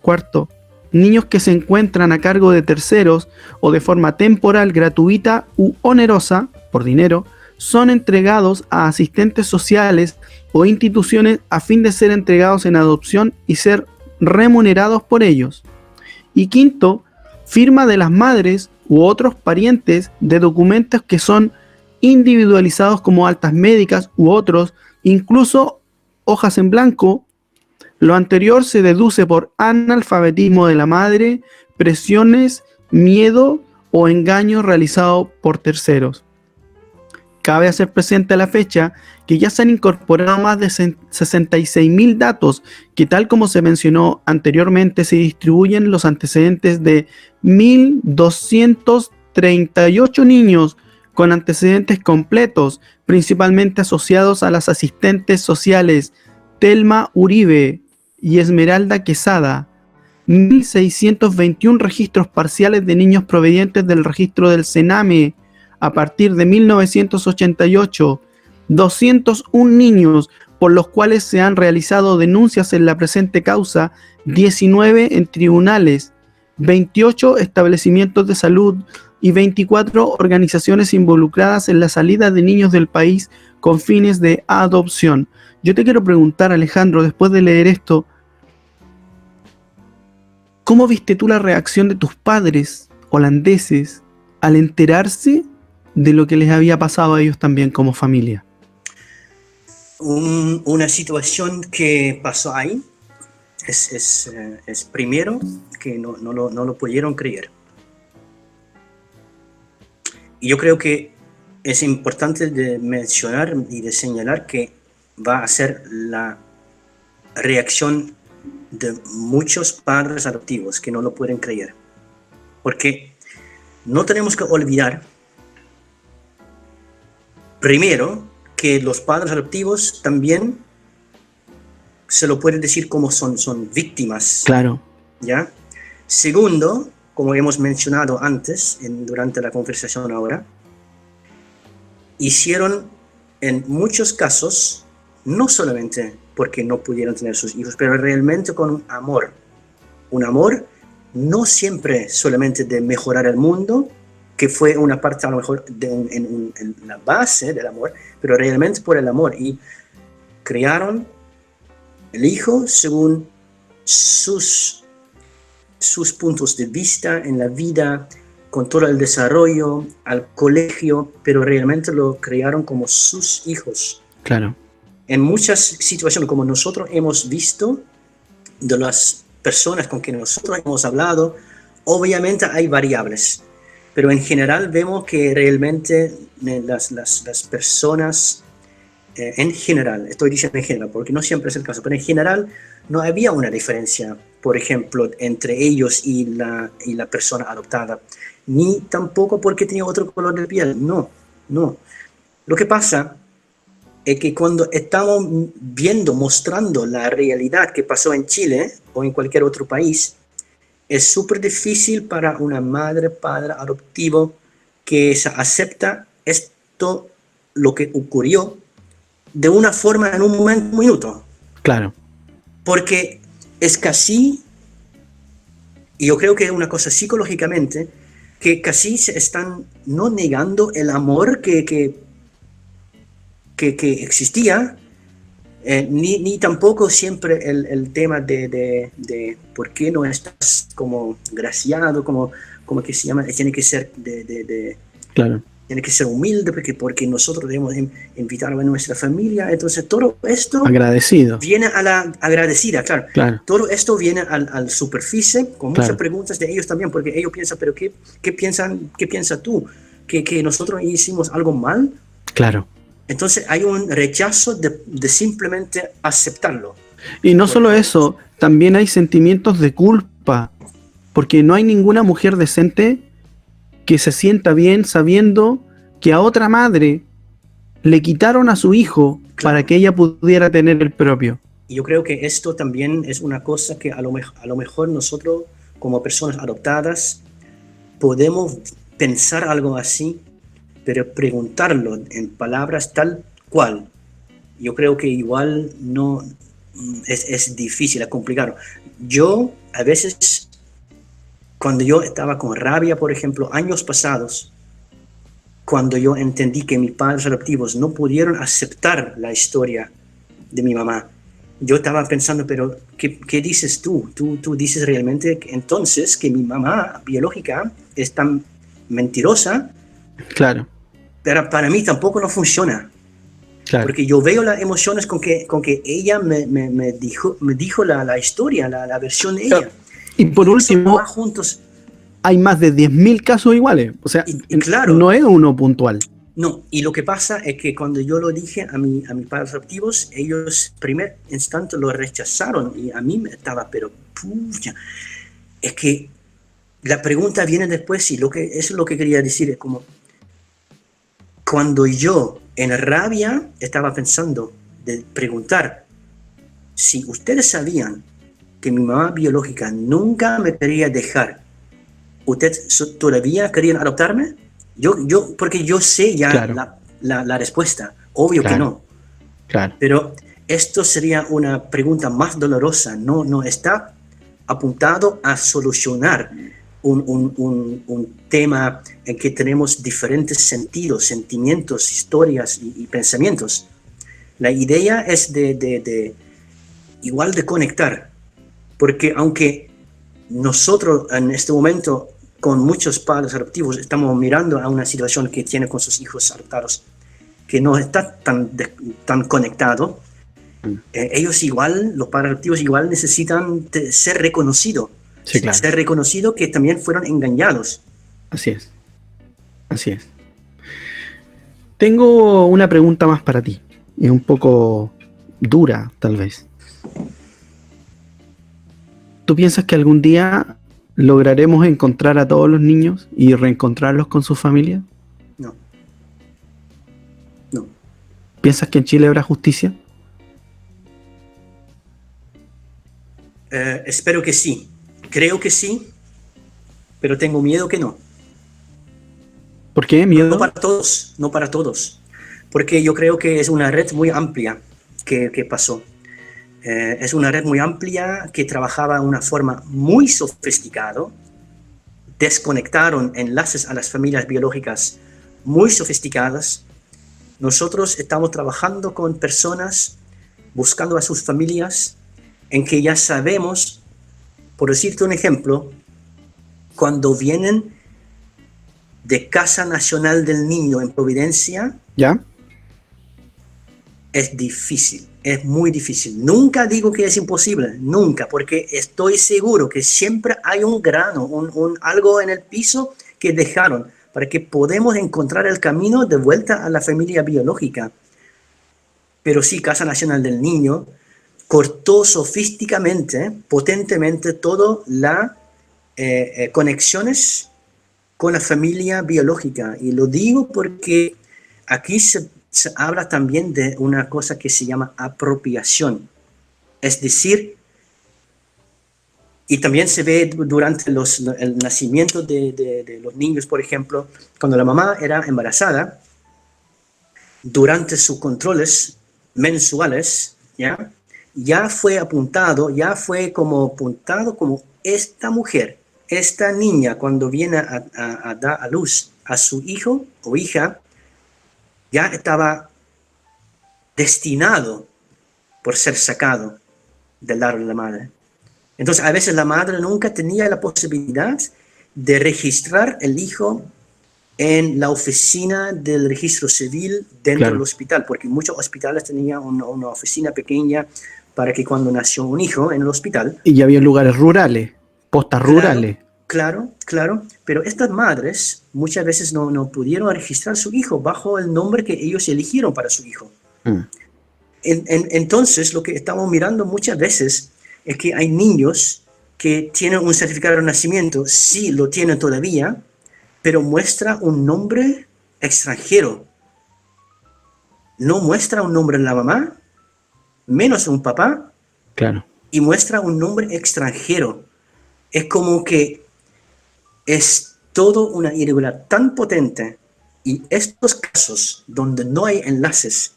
Cuarto, niños que se encuentran a cargo de terceros o de forma temporal, gratuita u onerosa, por dinero, son entregados a asistentes sociales o instituciones a fin de ser entregados en adopción y ser remunerados por ellos. Y quinto, firma de las madres u otros parientes de documentos que son individualizados como altas médicas u otros, incluso hojas en blanco. Lo anterior se deduce por analfabetismo de la madre, presiones, miedo o engaño realizado por terceros. Cabe hacer presente a la fecha que ya se han incorporado más de 66.000 datos que tal como se mencionó anteriormente se distribuyen los antecedentes de 1.238 niños con antecedentes completos, principalmente asociados a las asistentes sociales Telma Uribe y Esmeralda Quesada, 1.621 registros parciales de niños provenientes del registro del Sename a partir de 1988, 201 niños por los cuales se han realizado denuncias en la presente causa, 19 en tribunales, 28 establecimientos de salud, y 24 organizaciones involucradas en la salida de niños del país con fines de adopción. Yo te quiero preguntar, Alejandro, después de leer esto, ¿cómo viste tú la reacción de tus padres holandeses al enterarse de lo que les había pasado a ellos también como familia? una situación que pasó ahí es, eh, primero que no, lo, no lo pudieron creer y yo creo que es importante de mencionar y de señalar que va a ser la reacción de muchos padres adoptivos que no lo pueden creer. Porque no tenemos que olvidar, primero, que los padres adoptivos también se lo pueden decir como son, son víctimas. Claro. ¿Ya? Segundo, como hemos mencionado antes en, durante la conversación ahora, hicieron en muchos casos, no solamente porque no pudieron tener sus hijos, pero realmente con un amor. Un amor no siempre solamente de mejorar el mundo, que fue una parte a lo mejor de en, en la base del amor, pero realmente por el amor. Y crearon el hijo según sus sus puntos de vista en la vida, con todo el desarrollo, al colegio, pero realmente lo crearon como sus hijos. Claro. En muchas situaciones, como nosotros hemos visto, de las personas con quienes nosotros hemos hablado, obviamente hay variables, pero en general vemos que realmente eh, las, las, las personas, eh, en general, estoy diciendo en general, porque no siempre es el caso, pero en general no había una diferencia por ejemplo, entre ellos y la, y la persona adoptada, ni tampoco porque tenía otro color de piel, no, no. Lo que pasa es que cuando estamos viendo, mostrando la realidad que pasó en Chile o en cualquier otro país, es súper difícil para una madre, padre adoptivo que se acepta esto, lo que ocurrió, de una forma en un momento, un minuto. Claro. Porque es casi, y yo creo que es una cosa psicológicamente, que casi se están no negando el amor que, que, que, existía, eh, ni, ni, tampoco siempre el, el tema de, de, de, por qué no estás como graciado, como, como que se llama, tiene que ser de... de claro tiene que ser humilde porque, porque nosotros debemos invitar a nuestra familia. Entonces, todo esto Agradecido. viene a la agradecida, claro. Todo esto viene al, al superficie con muchas preguntas de ellos también, porque ellos piensan, pero ¿qué, qué, piensan, ¿qué piensas tú? que, que nosotros hicimos algo mal. Claro. Entonces hay un rechazo de, de simplemente aceptarlo. Y no solo eso, también hay sentimientos de culpa, porque no hay ninguna mujer decente que se sienta bien sabiendo que a otra madre le quitaron a su hijo para que ella pudiera tener el propio. Y yo creo que esto también es una cosa que a lo, a lo mejor nosotros como personas adoptadas podemos pensar algo así, pero preguntarlo en palabras tal cual, yo creo que igual no es, es difícil, es complicado. Yo a veces, cuando yo estaba con rabia, por ejemplo, años pasados, cuando yo entendí que mis padres adoptivos no pudieron aceptar la historia de mi mamá, yo estaba pensando, pero ¿qué, qué dices tú? tú? Tú dices realmente entonces que mi mamá biológica es tan mentirosa. Claro. Pero para mí tampoco no funciona. Claro. Porque yo veo las emociones con que, con que ella me, me, me dijo, me dijo la, la historia, la, la, versión de ella. Y por último, juntos. hay más de 10.000 casos iguales. O sea, Y- y claro. no es uno puntual. No, y lo que pasa es que cuando yo lo dije a, mi, a mis padres adoptivos, ellos primer instante lo rechazaron y a mí me estaba, pero pucha, es que la pregunta viene después y lo que, eso es lo que quería decir, es como cuando yo en rabia estaba pensando de preguntar si ustedes sabían que mi mamá biológica nunca me quería dejar, ¿ustedes todavía querían adoptarme? Yo, yo, porque yo sé ya Claro. la, la- la respuesta, obvio que Claro. no, Claro. pero esto sería una pregunta más dolorosa, no, no está apuntado a solucionar un, un- un- un tema en que tenemos diferentes sentidos, sentimientos, historias y, y pensamientos. La idea es de, de- de igual de conectar, porque aunque nosotros en este momento con muchos padres adoptivos estamos mirando a una situación que tiene con sus hijos adoptados que no está tan, de- tan conectado, Mm. eh, ellos igual, los padres adoptivos igual necesitan ser reconocidos, Sí, claro. ser reconocidos que también fueron engañados. Así es. Así es. Tengo una pregunta más para ti. Es un poco dura, tal vez. ¿Tú piensas que algún día lograremos encontrar a todos los niños y reencontrarlos con sus familias? No. No. ¿Piensas que en Chile habrá justicia? Eh, espero que sí. Creo que sí, pero tengo miedo que no. ¿Por qué? ¿Miedo? No para todos, no para todos. Porque yo creo que es una red muy amplia que, que pasó. Eh, es una red muy amplia que trabajaba de una forma muy sofisticada. Desconectaron enlaces a las familias biológicas muy sofisticadas. Nosotros estamos trabajando con personas buscando a sus familias en que ya sabemos, por decirte un ejemplo, cuando vienen de Casa Nacional del Niño en Providencia, ¿Ya? es difícil, es muy difícil. Nunca digo que es imposible, nunca, porque estoy seguro que siempre hay un grano, un, un algo en el piso que dejaron para que podamos encontrar el camino de vuelta a la familia biológica. Pero sí, Casa Nacional del Niño cortó sofísticamente, potentemente, todas las eh, eh, conexiones con la familia biológica. Y lo digo porque aquí se, se habla también de una cosa que se llama apropiación. Es decir, y también se ve du- durante los, el nacimiento de, de- de los niños, por ejemplo, cuando la mamá era embarazada, durante sus controles mensuales, ¿ya? Ya fue apuntado, ya fue como apuntado como esta mujer, esta niña, cuando viene a, a- a dar a luz a su hijo o hija, ya estaba destinado por ser sacado del lado de la madre. Entonces, a veces la madre nunca tenía la posibilidad de registrar el hijo en la oficina del registro civil dentro Claro. del hospital, porque muchos hospitales tenían una, una oficina pequeña para que cuando nació un hijo en el hospital, Y ya había lugares rurales, postas Claro. rurales. Claro, claro, pero estas madres muchas veces no, no pudieron registrar su hijo bajo el nombre que ellos eligieron para su hijo. Mm. En- en- entonces, lo que estamos mirando muchas veces es que hay niños que tienen un certificado de nacimiento, sí lo tienen todavía, pero muestra un nombre extranjero. No muestra un nombre de la mamá, menos un papá, Claro. y muestra un nombre extranjero. Es como que es todo una irregularidad tan potente y estos casos donde no hay enlaces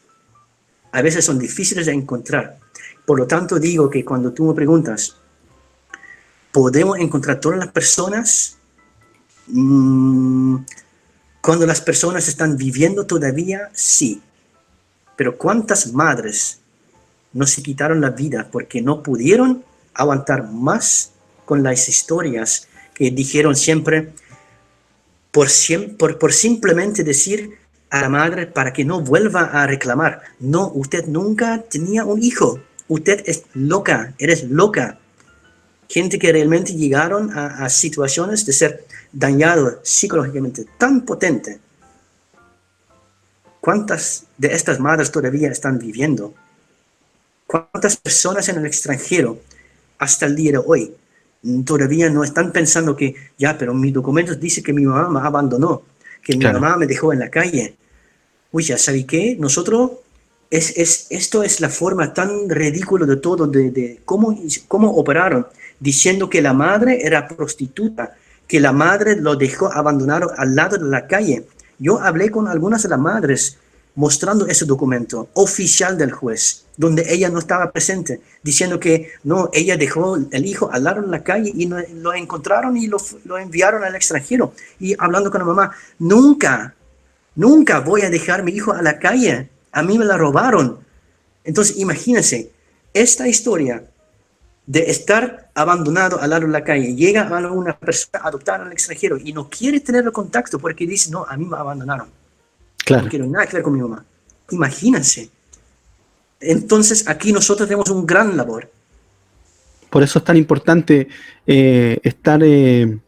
a veces son difíciles de encontrar. Por lo tanto, digo que cuando tú me preguntas, ¿podemos encontrar todas las personas? Mm, cuando las personas están viviendo todavía, sí. Pero ¿cuántas madres no se quitaron la vida porque no pudieron aguantar más con las historias que dijeron siempre por, por, simplemente decir a la madre para que no vuelva a reclamar. No, usted nunca tenía un hijo. Usted es loca, eres loca. Gente que realmente llegaron a, a situaciones de ser dañado psicológicamente tan potente. ¿Cuántas de estas madres todavía están viviendo? ¿Cuántas personas en el extranjero hasta el día de hoy todavía no están pensando que, ya, pero mis documentos dice que mi mamá me abandonó, que mi Claro. mamá me dejó en la calle? Uy, ya sabí qué, nosotros, es, es, esto es la forma tan ridícula de todo, de, de cómo, cómo operaron, diciendo que la madre era prostituta, que la madre lo dejó abandonado al lado de la calle. Yo hablé con algunas de las madres mostrando ese documento oficial del juez, donde ella no estaba presente, diciendo que no, ella dejó el hijo al lado de la calle y lo encontraron y lo, lo enviaron al extranjero. Y hablando con la mamá, nunca, nunca voy a dejar mi hijo a la calle, a mí me la robaron. Entonces, imagínense, esta historia de estar abandonado al lado de la calle, llega a una persona adoptada al extranjero y no quiere tener el contacto porque dice, no, a mí me abandonaron Claro. no quiero nada que ver con mi mamá. Imagínense. Entonces aquí nosotros tenemos un gran labor. Por eso es tan importante eh, estar, eh,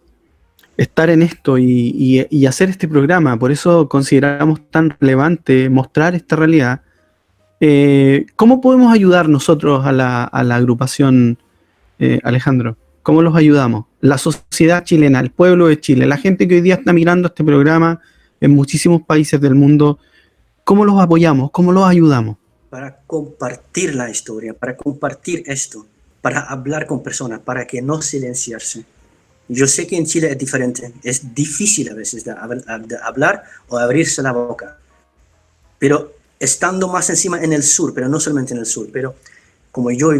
estar en esto y, y- y hacer este programa. Por eso consideramos tan relevante mostrar esta realidad. Eh, ¿Cómo podemos ayudar nosotros a la, a la agrupación, Alejandro? ¿Cómo los ayudamos? La sociedad chilena, el pueblo de Chile, la gente que hoy día está mirando este programa en muchísimos países del mundo, ¿cómo los apoyamos? ¿Cómo los ayudamos? para compartir la historia, para compartir esto, para hablar con personas, para que no silenciarse. Yo sé que en Chile es diferente, es difícil a veces de, de hablar o abrirse la boca, pero estando más encima en el sur, pero no solamente en el sur, pero como yo,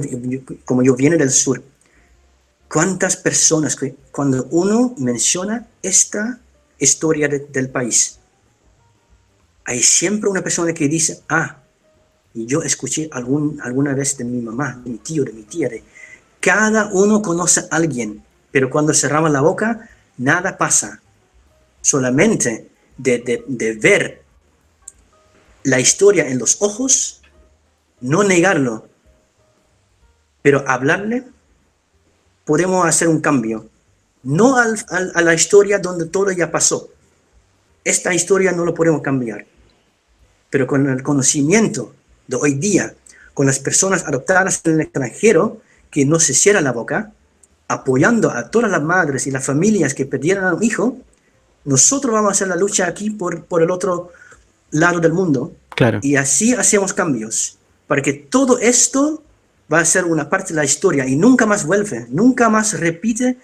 como yo viene del sur, ¿cuántas personas que cuando uno menciona esta historia de- del país, hay siempre una persona que dice, ah, y yo escuché algún, alguna vez de mi mamá, de mi tío, de mi tía, de cada uno conoce a alguien, pero cuando cerramos la boca, nada pasa. Solamente de, de- de ver la historia en los ojos, no negarlo, pero hablarle, podemos hacer un cambio. No al- al- a la historia donde todo ya pasó. Esta historia no lo podemos cambiar pero con el conocimiento de hoy día, con las personas adoptadas en el extranjero, que no se cierra la boca, apoyando a todas las madres y las familias que perdieron a un hijo, nosotros vamos a hacer la lucha aquí por, por el otro lado del mundo Claro. y así hacemos cambios, para que todo esto va a ser una parte de la historia y nunca más vuelve, nunca más repite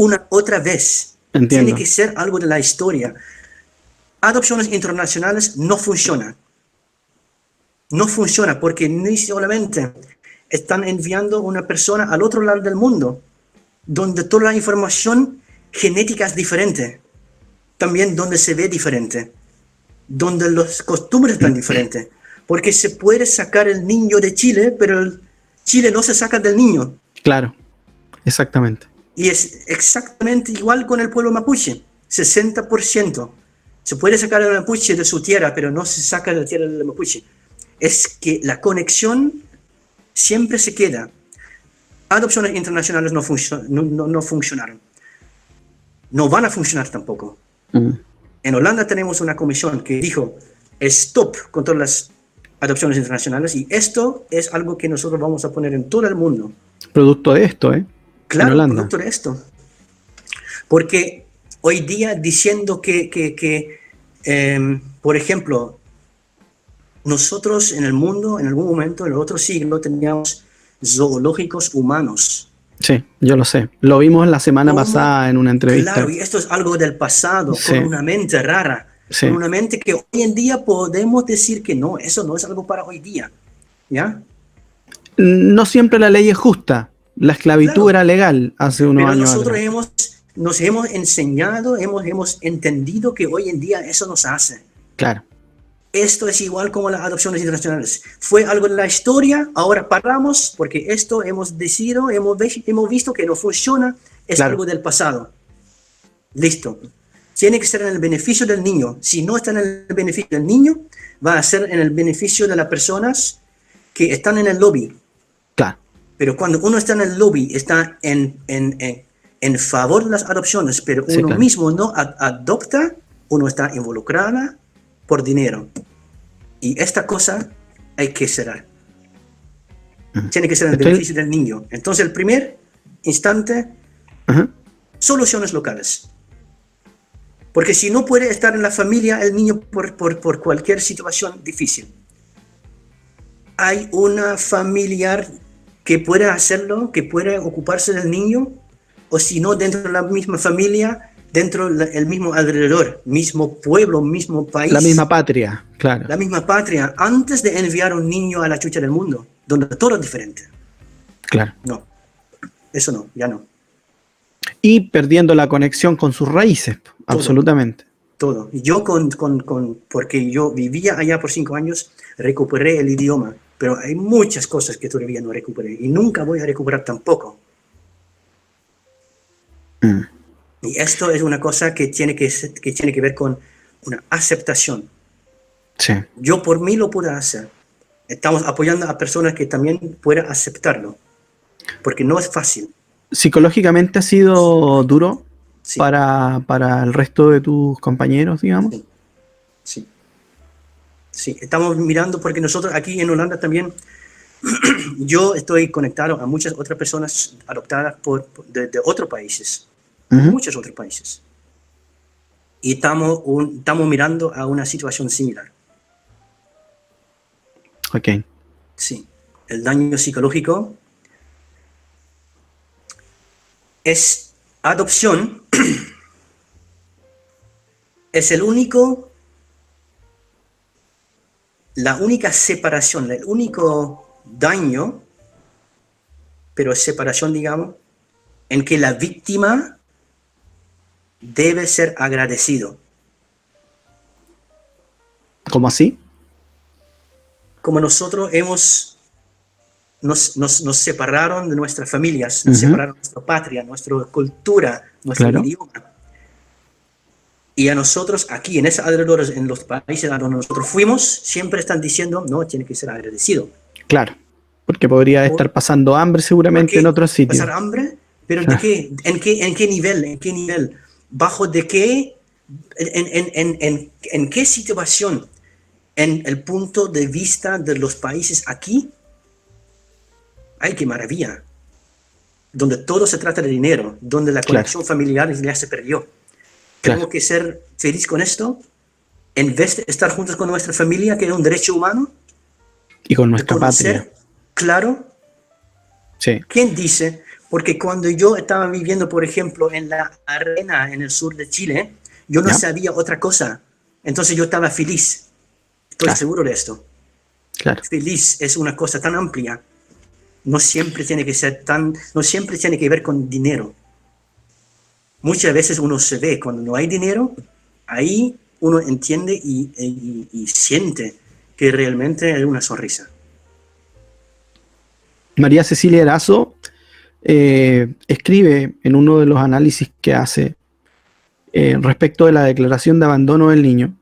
una otra vez. Entiendo. Tiene que ser algo de la historia. Adopciones internacionales no funcionan. No funciona porque ni solamente están enviando una persona al otro lado del mundo, donde toda la información genética es diferente, también donde se ve diferente, donde las costumbres están diferentes, porque se puede sacar el niño de Chile, pero el Chile no se saca del niño. Claro. Exactamente. Y es exactamente igual con el pueblo mapuche, 60%. Se puede sacar al mapuche de su tierra, pero no se saca de la tierra del mapuche. Es que la conexión siempre se queda. Adopciones internacionales no, funcio- no, no- no funcionaron. no van a funcionar tampoco. Mm. En Holanda tenemos una comisión que dijo, stop con todas las adopciones internacionales y esto es algo que nosotros vamos a poner en todo el mundo. Producto de esto, ¿eh? Claro, Holanda. producto de esto. Porque hoy día diciendo que, que- que, em, por ejemplo, nosotros en el mundo, en algún momento, en el otro siglo, teníamos zoológicos humanos. Sí, yo lo sé. Lo vimos la semana ¿Cómo? pasada en una entrevista. Claro, y esto es algo del pasado, Sí. con una mente rara, Sí. con una mente que hoy en día podemos decir que no, eso no es algo para hoy día. ¿Ya? No siempre la ley es justa. La esclavitud Claro. era legal hace unos Pero años. nosotros atrás. hemos, nos hemos enseñado, hemos, hemos entendido que hoy en día eso nos hace. Claro, Esto es igual como las adopciones internacionales. Fue algo en la historia, ahora paramos porque esto hemos decidido, hemos, hemos visto que no funciona, es Claro. algo del pasado. Listo. Tiene que ser en el beneficio del niño. Si no está en el beneficio del niño, va a ser en el beneficio de las personas que están en el lobby. Pero cuando uno está en el lobby, está en, en, en, en favor de las adopciones, pero Sí, uno claro. mismo no ad- adopta, uno está involucrada por dinero. Y esta cosa hay que cerrar. Tiene que ser en el Estoy- beneficio del niño. Entonces, el primer instante, Ajá. soluciones locales. Porque si no puede estar en la familia el niño por, por, por cualquier situación difícil, hay una familiar que pueda hacerlo, que pueda ocuparse del niño, o si no, dentro de la misma familia, dentro del mismo alrededor, mismo pueblo, mismo país, La misma patria, claro. la misma patria, antes de enviar un niño a la chucha del mundo, donde todo es diferente. Claro. No, eso no, ya no. Y perdiendo la conexión con sus raíces, absolutamente. todo. Yo con, con, con, porque yo vivía allá por cinco años, recuperé el idioma, pero hay muchas cosas que todavía no recuperé y nunca voy a recuperar tampoco. Mm. Y esto es una cosa que tiene que, que tiene que ver con una aceptación. Sí. Yo por mí lo puedo hacer. Estamos apoyando a personas que también puedan aceptarlo, porque no es fácil. Psicológicamente ha sido duro Sí, para, para el resto de tus compañeros, digamos. Sí. Sí, estamos mirando porque nosotros aquí en Holanda también, yo estoy conectado a muchas otras personas adoptadas por, de, de otros países, muchos otros países. Y estamos, un- estamos mirando a una situación similar. Ok. Sí, el daño psicológico es adopción, es el único, la única separación, el único daño, pero separación, digamos, en que la víctima debe ser agradecido. ¿Cómo así? como nosotros hemos, nos, nos, nos separaron de nuestras familias, nos separaron de nuestra patria, nuestra cultura, nuestro Claro. idioma. Y a nosotros aquí, en esos alrededores, en los países a donde nosotros fuimos, siempre están diciendo, no, tiene que ser agradecido. Claro. Porque podría estar pasando hambre seguramente ¿Por qué en otros sitios. Pasar hambre, pero ¿de qué? ¿En qué, en qué nivel? ¿En qué nivel? ¿Bajo de qué? ¿En, en, en, en, en qué situación? ¿En el punto de vista de los países aquí? ¡Ay, qué maravilla! Donde todo se trata de dinero, donde la Claro. conexión familiar ya se perdió. Claro. Tenemos que ser felices con esto, en vez de estar juntos con nuestra familia, que es un derecho humano, Y con nuestra patria. claro, Sí. ¿Quién dice? Porque cuando yo estaba viviendo, por ejemplo, en la arena en el sur de Chile, yo no Ya. sabía otra cosa. Entonces yo estaba feliz. Estoy Claro. seguro de esto. Claro. Feliz es una cosa tan amplia. No siempre tiene que ser tan, no siempre tiene que ver con dinero. Muchas veces uno se ve cuando no hay dinero, ahí uno entiende y, siente que realmente es una sonrisa. María Cecilia Erazo eh, escribe en uno de los análisis que hace eh, respecto de la declaración de abandono del niño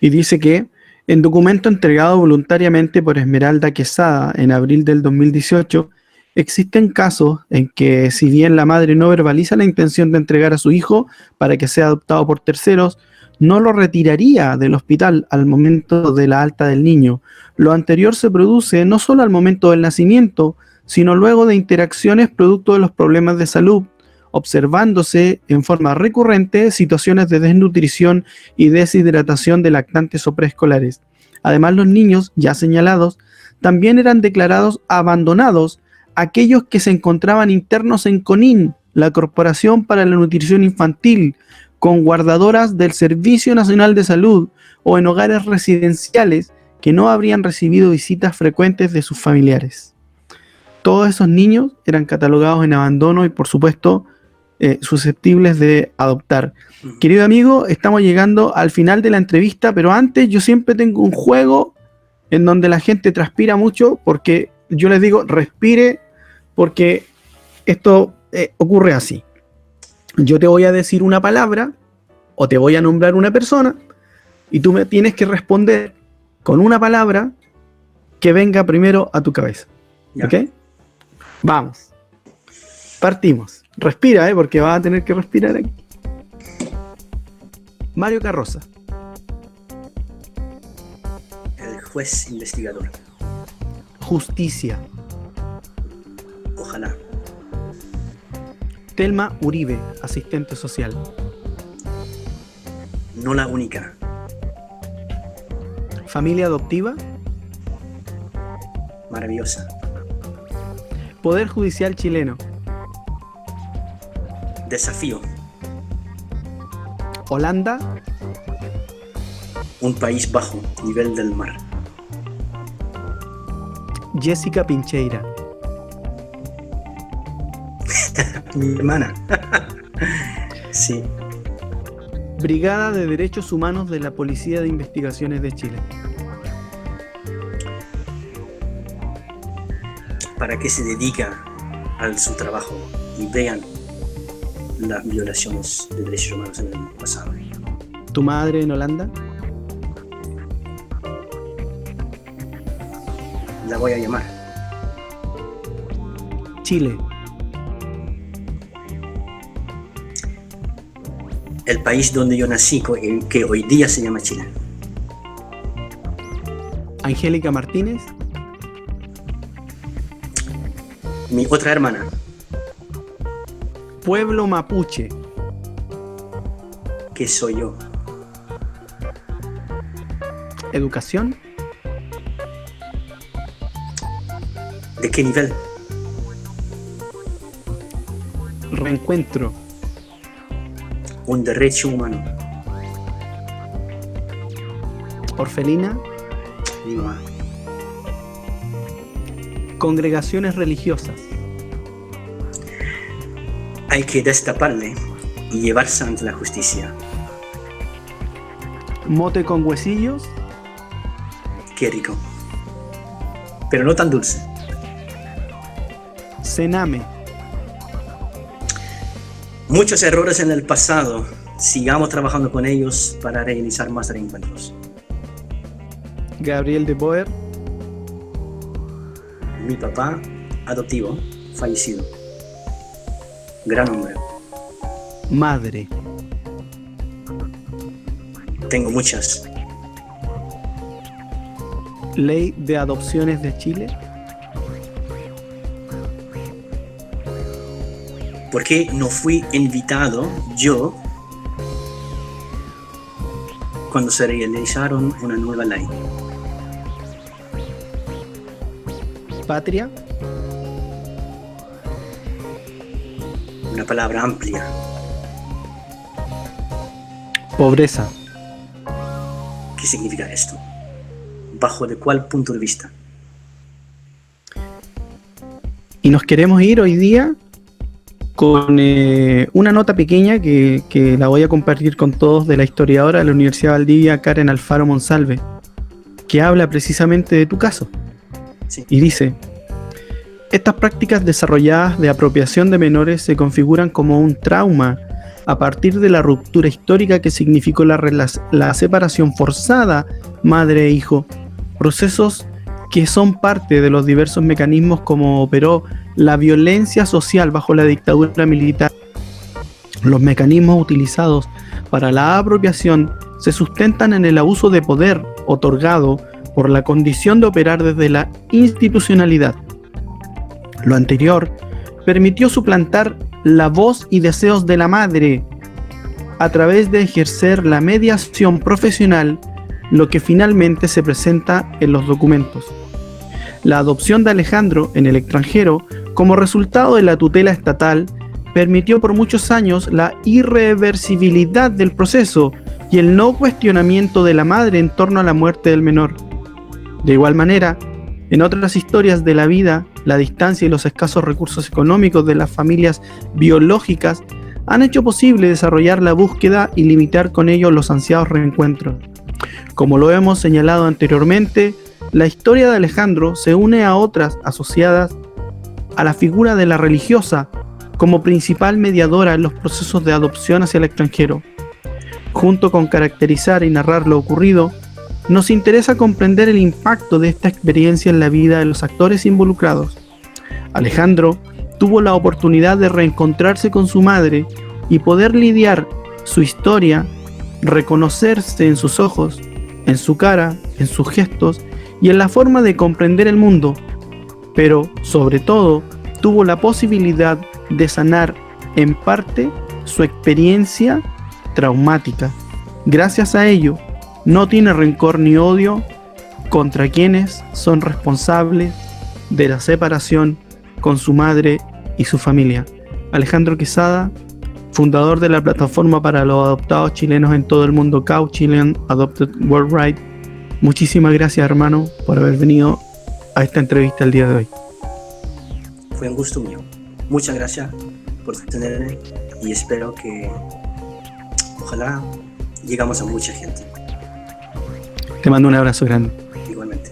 y dice que en documento entregado voluntariamente por Esmeralda Quesada en abril del 2018, existen casos en que si bien la madre no verbaliza la intención de entregar a su hijo para que sea adoptado por terceros, no lo retiraría del hospital al momento de la alta del niño. Lo anterior se produce no solo al momento del nacimiento, sino luego de interacciones producto de los problemas de salud, observándose en forma recurrente situaciones de desnutrición y deshidratación de lactantes o preescolares. Además, los niños ya señalados también eran declarados abandonados aquellos que se encontraban internos en CONIN, la Corporación para la Nutrición Infantil, con guardadoras del Servicio Nacional de Salud o en hogares residenciales que no habrían recibido visitas frecuentes de sus familiares. Todos esos niños eran catalogados en abandono y por supuesto eh, susceptibles de adoptar. Querido amigo, estamos llegando al final de la entrevista, pero antes yo siempre tengo un juego en donde la gente transpira mucho porque yo les digo, respire porque esto eh, ocurre así yo te voy a decir una palabra o te voy a nombrar una persona y tú me tienes que responder con una palabra que venga primero a tu cabeza. ¿Ok? Vamos. Partimos. Respira, ¿eh? porque vas a tener que respirar aquí. Mario Carroza. El juez investigador. Justicia. Ojalá. Telma Uribe, asistente social. No la única. Familia adoptiva. Maravillosa. Poder Judicial chileno. Desafío. Holanda. Un país bajo nivel del mar. Jessica Pincheira. mi hermana. sí. Brigada de Derechos Humanos de la Policía de Investigaciones de Chile. ¿Para qué se dedica a su trabajo y vean las violaciones de derechos humanos en el pasado? ¿Tu madre en Holanda? La voy a llamar. Chile. El país donde yo nací, que hoy día se llama Chile. Angélica Martínez. Mi otra hermana. Pueblo Mapuche. ¿Qué soy yo? Educación. ¿De qué nivel? Reencuentro un derecho humano. Orfelina. Congregaciones religiosas. Hay que destaparle y llevarse ante la justicia. Mote con huesillos. Qué rico. Pero no tan dulce. Cename muchos errores en el pasado, sigamos trabajando con ellos para realizar más reencuentros. Gabriel de Boer. Mi papá adoptivo, fallecido. Gran hombre. Madre. Tengo muchas. Ley de Adopciones de Chile. ¿Por qué no fui invitado yo cuando se realizaron una nueva ley? Patria. Una palabra amplia. Pobreza. ¿Qué significa esto? ¿Bajo de cuál punto de vista? Y nos queremos ir hoy día con eh, una nota pequeña que, la voy a compartir con todos de la historiadora de la Universidad de Valdivia, Karen Alfaro Monsalve, que habla precisamente de tu caso. Y dice, estas prácticas desarrolladas de apropiación de menores se configuran como un trauma a partir de la ruptura histórica que significó la, la separación forzada madre e hijo, procesos que son parte de los diversos mecanismos como operó la violencia social bajo la dictadura militar. Los mecanismos utilizados para la apropiación se sustentan en el abuso de poder otorgado por la condición de operar desde la institucionalidad. Lo anterior permitió suplantar la voz y deseos de la madre a través de ejercer la mediación profesional, lo que finalmente se presenta en los documentos. La adopción de Alejandro en el extranjero, como resultado de la tutela estatal, permitió por muchos años la irreversibilidad del proceso y el no cuestionamiento de la madre en torno a la muerte del menor. De igual manera, en otras historias de la vida, la distancia y los escasos recursos económicos de las familias biológicas han hecho posible desarrollar la búsqueda y limitar con ello los ansiados reencuentros. Como lo hemos señalado anteriormente, la historia de Alejandro se une a otras asociadas a la figura de la religiosa como principal mediadora en los procesos de adopción hacia el extranjero. Junto con caracterizar y narrar lo ocurrido, nos interesa comprender el impacto de esta experiencia en la vida de los actores involucrados. Alejandro tuvo la oportunidad de reencontrarse con su madre y poder lidiar su historia, reconocerse en sus ojos, en su cara, en sus gestos y en la forma de comprender el mundo, pero sobre todo tuvo la posibilidad de sanar en parte su experiencia traumática. Gracias a ello, no tiene rencor ni odio contra quienes son responsables de la separación con su madre y su familia. Alejandro Quesada, fundador de la plataforma para los adoptados chilenos en todo el mundo, Cow Chilean Adopted Worldwide. Muchísimas gracias, hermano, por haber venido a esta entrevista el día de hoy. Fue un gusto mío. Muchas gracias por tenerme y espero que ojalá llegamos a mucha gente. Te mando un abrazo grande. Igualmente.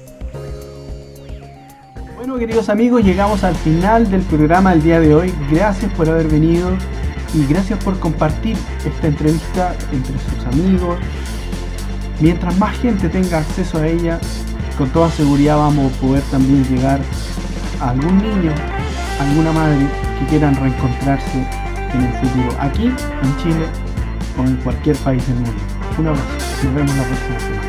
Bueno, queridos amigos, llegamos al final del programa del día de hoy. Gracias por haber venido y gracias por compartir esta entrevista entre sus amigos. Mientras más gente tenga acceso a ella, con toda seguridad vamos a poder también llegar a algún niño, alguna madre que quieran reencontrarse en el futuro, aquí en Chile o en cualquier país del mundo. Un abrazo, nos vemos la próxima semana.